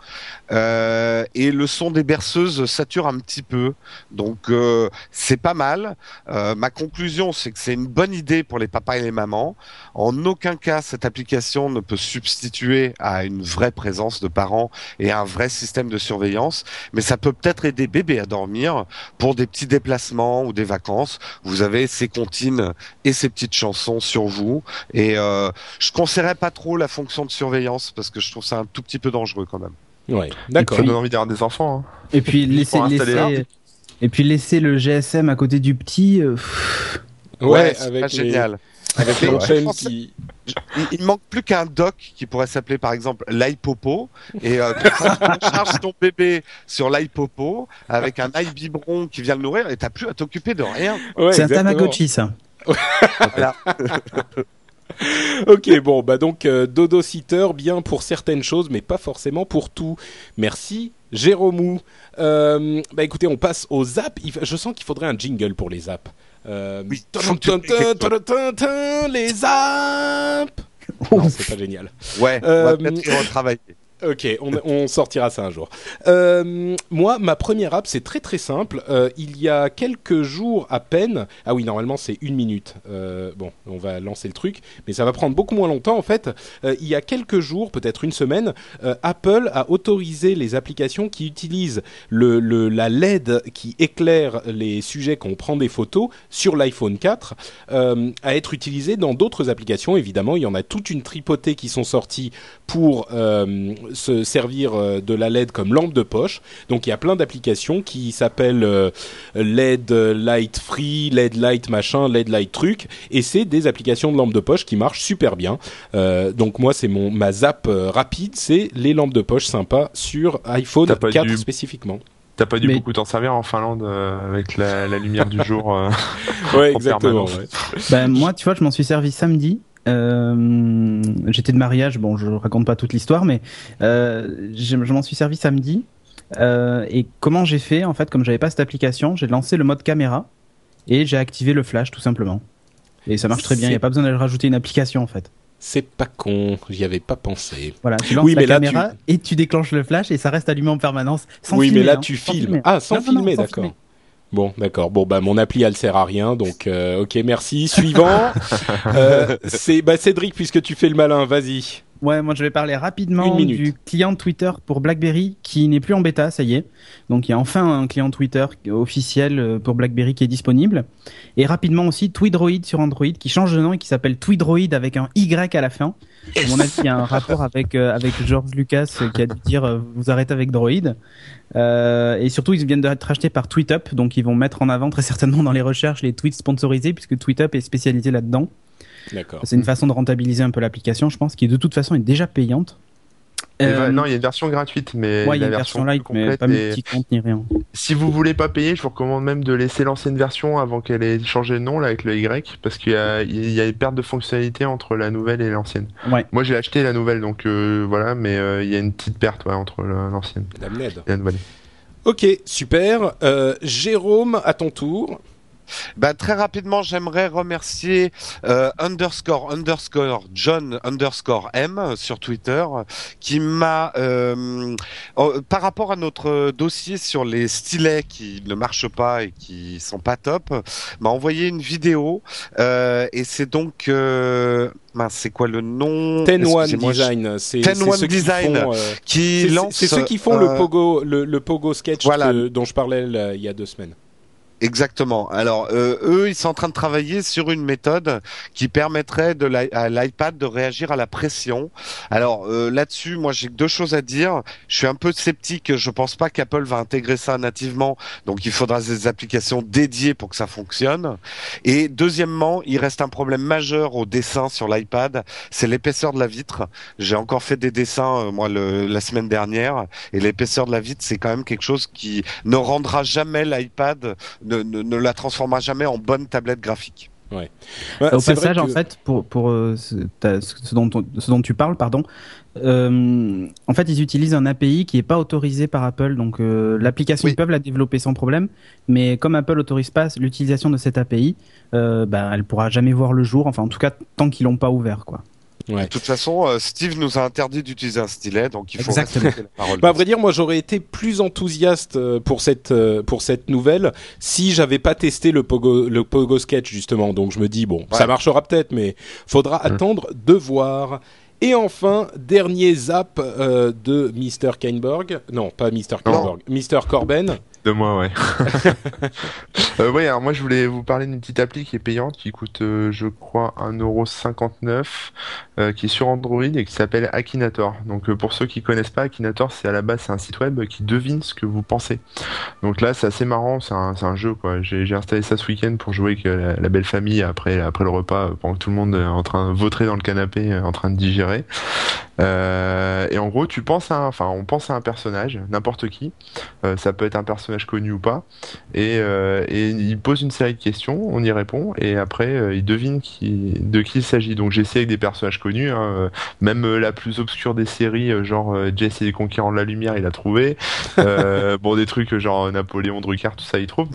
Euh, et le son des berceuses sature un petit peu. Donc euh, c'est pas mal. Euh, ma conclusion, c'est que c'est une bonne idée pour les papas et les mamans. En aucun cas, cette application ne peut substituer à une vraie présence de parents et un vrai système de surveillance. Mais ça peut peut-être aider bébé à dormir pour des petits déplacements ou des vacances. Vous avez ces comptines et ces petites chansons sur vous. Et je conseillerais pas trop la fonction de surveillance parce que je trouve ça un tout petit peu dangereux quand même. Ouais, d'accord. Ça donne envie d'avoir des enfants. hein. Et puis laisser, laisser- et puis laisser le GSM à côté du petit. euh, Ouais, c'est avec pas les, génial. avec qui. Il, il manque plus qu'un dock qui pourrait s'appeler par exemple l'iPopo et euh, tu charges ton bébé sur l'iPopo avec un iBiberon qui vient le nourrir et t'as plus à t'occuper de rien. Ouais, c'est un. Tamagotchi ça. Voilà. Ok, bon, bah donc euh, Dodo Sitter, bien pour certaines choses, mais pas forcément pour tout. Merci, Jérôme. Euh, bah écoutez, on passe aux apps. Je sens qu'il faudrait un jingle pour les apps. Euh, Oui, les apps. Non, c'est pas génial. Ouais, on Euh, va peut-être y retravailler. Ok, on, sortira ça un jour. Euh, moi, ma première app, c'est très très simple. Euh, il y a quelques jours à peine, ah oui, normalement c'est une minute. Euh, bon, on va lancer le truc, mais ça va prendre beaucoup moins longtemps en fait. Il y a quelques jours, peut-être une semaine, Apple a autorisé les applications qui utilisent la LED qui éclaire les sujets qu'on prend des photos sur l'iPhone 4 euh, à être utilisées dans d'autres applications. Évidemment, il y en a toute une tripotée qui sont sorties pour se servir euh, de la LED comme lampe de poche. Donc il y a plein d'applications qui s'appellent euh, LED Light Free, LED Light machin, LED Light truc, et c'est des applications de lampe de poche qui marchent super bien. Euh, donc moi c'est mon ma zap rapide, c'est les lampes de poche sympas sur iPhone T'as pas 4 dû- spécifiquement. T'as pas dû Mais- beaucoup t'en servir en Finlande euh, avec la, la lumière du jour. euh. Ouais, En exactement. ouais. Ben, moi, tu vois, je m'en suis servi samedi. Euh, J'étais de mariage, bon, je raconte pas toute l'histoire, mais euh, je, je m'en suis servi samedi. Euh, et comment j'ai fait En fait, comme j'avais pas cette application, j'ai lancé le mode caméra et j'ai activé le flash tout simplement. Et ça marche très bien. Il n'y a pas besoin de rajouter une application en fait. C'est pas con, j'y avais pas pensé. Voilà, tu lances Oui, la mais là, caméra et tu déclenches le flash et ça reste allumé en permanence. Sans oui, filmer, mais là hein, tu filmes. Ah, sans Non, non, non, filmer, d'accord. Bon, d'accord. Bon, bah mon appli elle sert à rien, donc euh, ok, merci. Suivant, Euh, c'est bah Cédric puisque tu fais le malin, vas-y. Ouais, moi je vais parler rapidement du client Twitter pour BlackBerry qui n'est plus en bêta, ça y est. Donc il y a enfin un client Twitter officiel euh, pour BlackBerry qui est disponible. Et rapidement aussi Tweedroid sur Android qui change de nom et qui s'appelle Tweedroid avec un Y à la fin. À mon avis, il y a un rapport avec euh, avec George Lucas qui a dû dire euh, vous arrêtez avec Droid. Euh, et surtout, ils viennent d'être rachetés par TweetUp, donc ils vont mettre en avant très certainement dans les recherches les tweets sponsorisés puisque TweetUp est spécialisé là-dedans. D'accord. C'est une façon de rentabiliser un peu l'application, je pense, qui de toute façon est déjà payante. Et Euh, va- non, il y a une version gratuite, mais ouais, il y a la une version plus light, mais complète pas est- multi-compte ni rien. Si vous voulez pas payer, je vous recommande même de laisser l'ancienne version avant qu'elle ait changé de nom là avec le Y, parce qu'il y a, il y a une perte de fonctionnalité entre la nouvelle et l'ancienne. Ouais. Moi j'ai acheté la nouvelle, donc euh, voilà, mais euh, il y a une petite perte ouais, entre la- l'ancienne et la nouvelle. Ok, super. Euh, Jérôme, à ton tour. Bah, très rapidement, j'aimerais remercier euh, underscore underscore John underscore M sur Twitter qui m'a euh, oh, par rapport à notre dossier sur les stylets qui ne marchent pas et qui sont pas top, m'a envoyé une vidéo euh, et c'est donc euh, c'est quoi le nom? Ten One Design. C'est Ten One ceux qui Design. font, euh, qui lance C'est ceux qui font le euh, pogo, le, le pogo sketch voilà. dont je parlais là, il y a deux semaines. Exactement. Alors euh, eux, ils sont en train de travailler sur une méthode qui permettrait de l'iPad de réagir à la pression. Alors euh, là-dessus, moi j'ai deux choses à dire. Je suis un peu sceptique. Je pense pas qu'Apple va intégrer ça nativement, donc il faudra des applications dédiées pour que ça fonctionne. Et deuxièmement, il reste un problème majeur au dessin sur l'iPad, c'est l'épaisseur de la vitre. J'ai encore fait des dessins euh, moi le, la semaine dernière, et l'épaisseur de la vitre, c'est quand même quelque chose qui ne rendra jamais l'iPad ne, la transformera jamais en bonne tablette graphique. Ouais. Au passage, en fait, pour, pour euh, ce, dont, ce dont tu parles, pardon, euh, en fait, ils utilisent un API qui n'est pas autorisé par Apple. Donc, euh, l'application, ils peuvent la développer sans problème. Mais comme Apple n'autorise pas l'utilisation de cette API, euh, bah, elle pourra jamais voir le jour. Enfin, en tout cas, tant qu'ils l'ont pas ouvert, quoi. De toute façon, euh, Steve nous a interdit d'utiliser un stylet, donc il faut Exactement. la parole. Bah, à vrai dire, moi, j'aurais été plus enthousiaste euh, pour cette euh, pour cette nouvelle si j'avais pas testé le Pogo le Pogo Sketch justement. Donc je me dis bon, ça marchera peut-être, mais faudra mmh. attendre de voir. Et enfin, dernier zap de Mr. Kainborg. Non, pas Mr. Kainborg. Mr. Corben. De moi, ouais. euh, ouais, alors moi je voulais vous parler d'une petite appli qui est payante, qui coûte, euh, je crois, 1,59€, euh, qui est sur Android et qui s'appelle Akinator. Donc euh, pour ceux qui connaissent pas, Akinator, c'est à la base c'est un site web qui devine ce que vous pensez. Donc là, c'est assez marrant, c'est un, un, jeu quoi. J'ai installé ça ce week-end pour jouer avec la, belle famille après après le repas, pendant que tout le monde est en train de vautrer dans le canapé, en train de digérer. Et en gros, tu penses à, enfin, on pense à un personnage, n'importe qui. ça peut être un personnage connu ou pas. Et, euh, et, il pose une série de questions, on y répond, et après euh, il devine qui, de qui il s'agit. Donc j'ai essayé avec des personnages connus, hein, euh, même la plus obscure des séries, genre Jesse et les conquérants de la lumière, il a trouvé. bon, des trucs genre Napoléon, Drucker, tout ça, il trouve.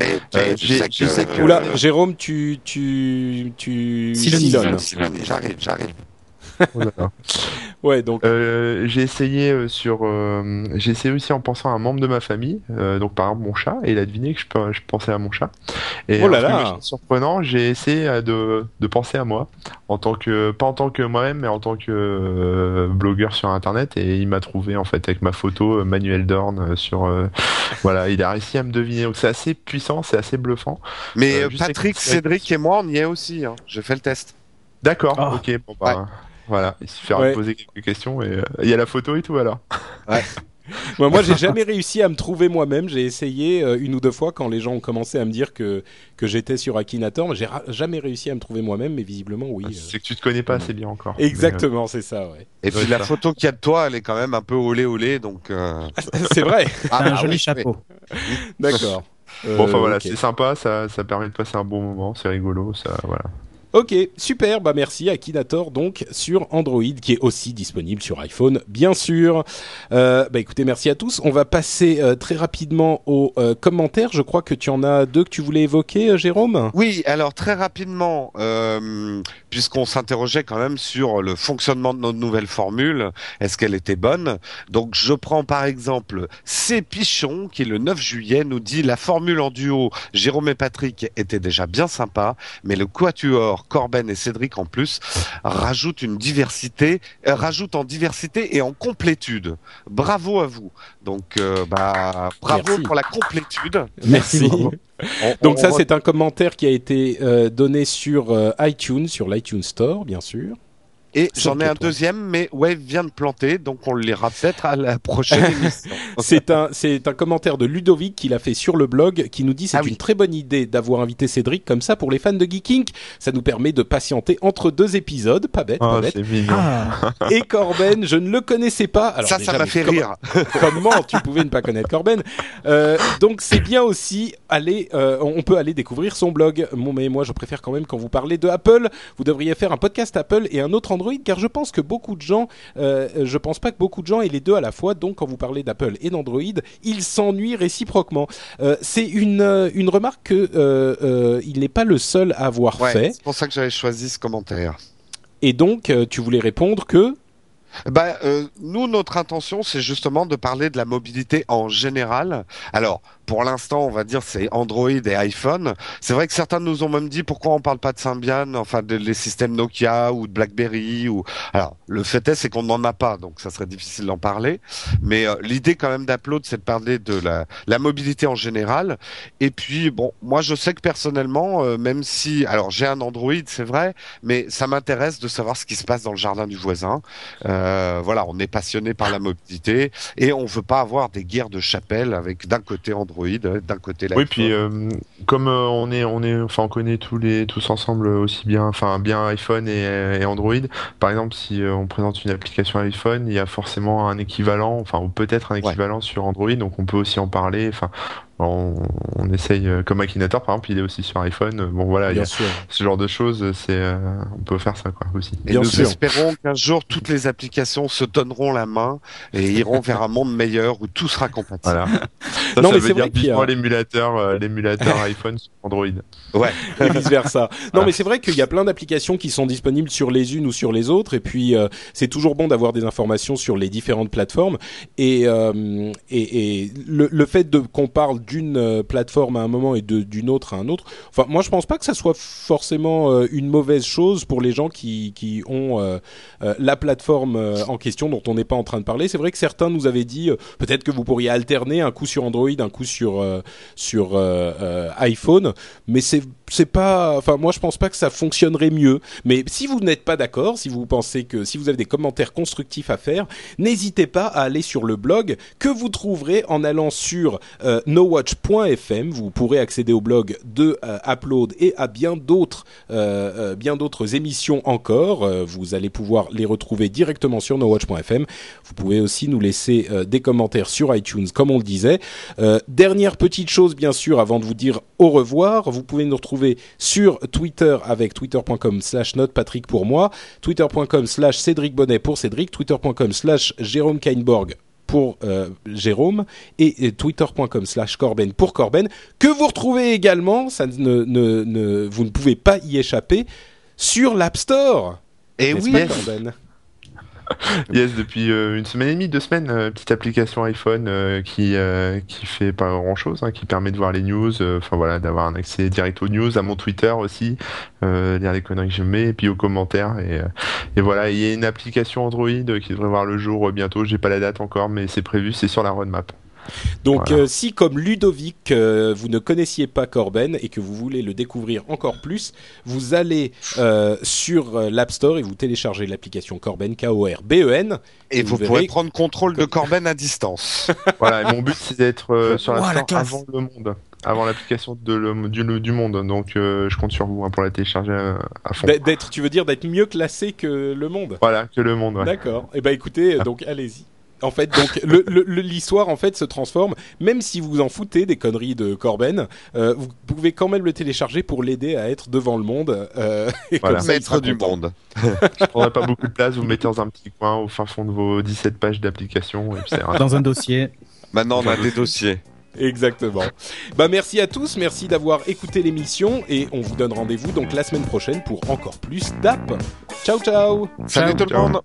Oula, Jérôme, tu tu tu J'arrive, j'arrive. Oh ouais, donc euh, j'ai essayé euh, sur, euh, j'ai essayé aussi en pensant à un membre de ma famille, donc par exemple mon chat, et il a deviné que je, je pensais à mon chat. Et oh là là. surprenant, j'ai essayé de, de penser à moi en tant que, pas en tant que moi-même, mais en tant que blogueur sur internet, et il m'a trouvé en fait avec ma photo Manuel Dorn sur, voilà, il a réussi à me deviner. Donc c'est assez puissant, c'est assez bluffant. Mais Patrick, Cédric et moi, on y est aussi. Hein. J'ai fait le test. D'accord, ah. ok, bon bah. Voilà, il suffit de poser quelques questions et euh, il y a la photo et tout alors. Ouais. moi, j'ai jamais réussi à me trouver moi-même. J'ai essayé euh, une ou deux fois quand les gens ont commencé à me dire que que j'étais sur Akinator, mais j'ai jamais réussi à me trouver moi-même. Mais visiblement, oui. Ah, euh. C'est que tu te connais pas assez bien encore. Exactement, c'est ça, ouais. Et puis la photo qu'il y a de toi, elle est quand même un peu olé olé, donc. Ah, c'est vrai. Ah, un bah joli chapeau. D'accord. bon, enfin voilà, c'est sympa, ça, ça permet de passer un bon moment, c'est rigolo, ça, voilà. Ok, super, bah merci Akinator donc sur Android qui est aussi disponible sur iPhone bien sûr. Euh, bah écoutez, merci à tous. On va passer euh, très rapidement aux euh, commentaires. Je crois que tu en as deux que tu voulais évoquer, euh, Jérôme? Oui, alors très rapidement, puisqu'on s'interrogeait quand même sur le fonctionnement de notre nouvelle formule, est-ce qu'elle était bonne? Donc je prends par exemple C Pichon qui le 9 juillet nous dit la formule en duo Jérôme et Patrick était déjà bien sympa, mais le quatuor Corben et Cédric en plus, rajoutent une diversité, euh, rajoutent en diversité et en complétude. Bravo à vous. Donc, euh, bah, bravo pour la complétude. Merci. Donc ça, c'est un commentaire qui a été euh, donné sur iTunes, sur l'iTunes Store, bien sûr. Et j'en ai un deuxième, mais Wave vient de planter, donc on le lira peut-être à la prochaine émission. c'est un, c'est un commentaire de Ludovic qu'il a fait sur le blog, qui nous dit c'est ah une très bonne idée d'avoir invité Cédric comme ça pour les fans de Geeking. Ça nous permet de patienter entre deux épisodes, pas bête, pas oh, bête. Ah. Et Corben, je ne le connaissais pas. Alors ça, ça m'a fait rire. Comment tu pouvais ne pas connaître Corben euh, Donc c'est bien aussi aller, euh, on peut aller découvrir son blog. Bon, mais moi je préfère quand même quand vous parlez de Apple, vous devriez faire un podcast Apple et un autre Android car je pense que beaucoup de gens, euh, je pense pas que beaucoup de gens aient les deux à la fois. Donc quand vous parlez d'Apple et d'Android, ils s'ennuient réciproquement. Euh, c'est une euh, une remarque que euh, il n'est pas le seul à avoir fait. C'est pour ça que j'avais choisi ce commentaire. Et donc tu voulais répondre que bah, euh, nous, notre intention, c'est justement de parler de la mobilité en général. Alors, pour l'instant, on va dire, c'est Android et iPhone. C'est vrai que certains nous ont même dit pourquoi on parle pas de Symbian, enfin des systèmes Nokia ou de BlackBerry ou. Alors, le fait est, c'est qu'on n'en a pas, donc ça serait difficile d'en parler. Mais euh, l'idée quand même d'Upload, c'est de parler de la, la mobilité en général. Et puis, bon, moi, je sais que personnellement, euh, même si, alors j'ai un Android, c'est vrai, mais ça m'intéresse de savoir ce qui se passe dans le jardin du voisin. Euh, voilà, on est passionné par la mobilité et on veut pas avoir des guerres de chapelle avec d'un côté Android, d'un côté Oui, puis euh, comme euh, on est, on est, enfin, on connaît tous les, tous ensemble aussi bien, enfin, bien iPhone et, Android. Par exemple, si euh, on présente une application iPhone, il y a forcément un équivalent, enfin, ou peut-être un équivalent sur Android, donc on peut aussi en parler. Enfin, on, on, essaye, euh, comme Akinator par exemple, il est aussi sur iPhone. Bon voilà, il y a ce genre de choses, c'est, euh, on peut faire ça quoi aussi. Et nous espérons qu'un jour toutes les applications se donneront la main et iront vers un monde meilleur où tout sera compatible. Voilà. Ça, non, ça mais veut dire vivement a... l'émulateur, euh, l'émulateur iPhone sur Android. Ouais. Et vice versa. Non, mais c'est vrai qu'il y a plein d'applications qui sont disponibles sur les unes ou sur les autres, et puis c'est toujours bon d'avoir des informations sur les différentes plateformes. Et et, et le, le fait de qu'on parle d'une euh, plateforme à un moment et d'une autre à un autre. Enfin, moi, je pense pas que ça soit forcément euh, une mauvaise chose pour les gens qui, qui ont euh, la plateforme en question dont on n'est pas en train de parler. C'est vrai que certains nous avaient dit peut-être que vous pourriez alterner un coup sur Android, un coup sur sur iPhone, mais c'est c'est pas enfin moi je pense pas que ça fonctionnerait mieux. Mais si vous n'êtes pas d'accord si vous pensez que si vous avez des commentaires constructifs à faire n'hésitez pas à aller sur le blog que vous trouverez en allant sur euh, nowatch.fm vous pourrez accéder au blog de euh, Upload et à bien d'autres euh, euh bien d'autres émissions encore. Vous allez pouvoir les retrouver directement sur nowatch.fm vous pouvez aussi nous laisser des commentaires sur iTunes comme on le disait. Dernière petite chose bien sûr avant de vous dire au revoir vous pouvez nous retrouver sur Twitter avec twitter.com slash notepatrick pour moi, twitter.com slash Cédric Bonnet pour Cédric, twitter.com slash Jérôme Kainborg pour euh, Jérôme et, twitter.com slash Corben pour Corben que vous retrouvez également, ça ne, ne, ne, vous ne pouvez pas y échapper, sur l'App Store. Et oui, Corben? yes, depuis euh, une semaine et demie, deux semaines, euh, petite application iPhone euh, qui qui fait pas grand chose, hein, qui permet de voir les news, enfin voilà, d'avoir un accès direct aux news, à mon Twitter aussi, lire les conneries que je mets, et puis aux commentaires et et voilà, il y a une application Android qui devrait voir le jour bientôt. J'ai pas la date encore, mais c'est prévu, c'est sur la roadmap. Donc euh, si comme Ludovic euh, vous ne connaissiez pas Corben et que vous voulez le découvrir encore plus, vous allez euh, sur l'App Store et vous téléchargez l'application Corben K O R B E N et, vous, pourrez prendre contrôle de Corben à distance. voilà, et mon but c'est d'être sur l'App Store avant le monde avant l'application du, du, monde. Donc je compte sur vous hein, pour la télécharger à, fond. D'être, tu veux dire d'être mieux classé que le monde Voilà, que le monde. Ouais. D'accord. Et eh ben écoutez, donc allez-y. En fait, donc l'histoire en fait se transforme. Même si vous en foutez des conneries de Corben, euh, vous pouvez quand même le télécharger pour l'aider à être devant le monde. Euh, et voilà. comme ça, du monde. Je prendrai pas beaucoup de place. Vous mettez dans un petit coin au fin fond de vos 17 pages d'application. Dans un dossier. Maintenant, on a des dossiers. Exactement. Bah merci à tous, merci d'avoir écouté l'émission et on vous donne rendez-vous donc la semaine prochaine pour encore plus d'app. Ciao ciao. Salut tout le monde.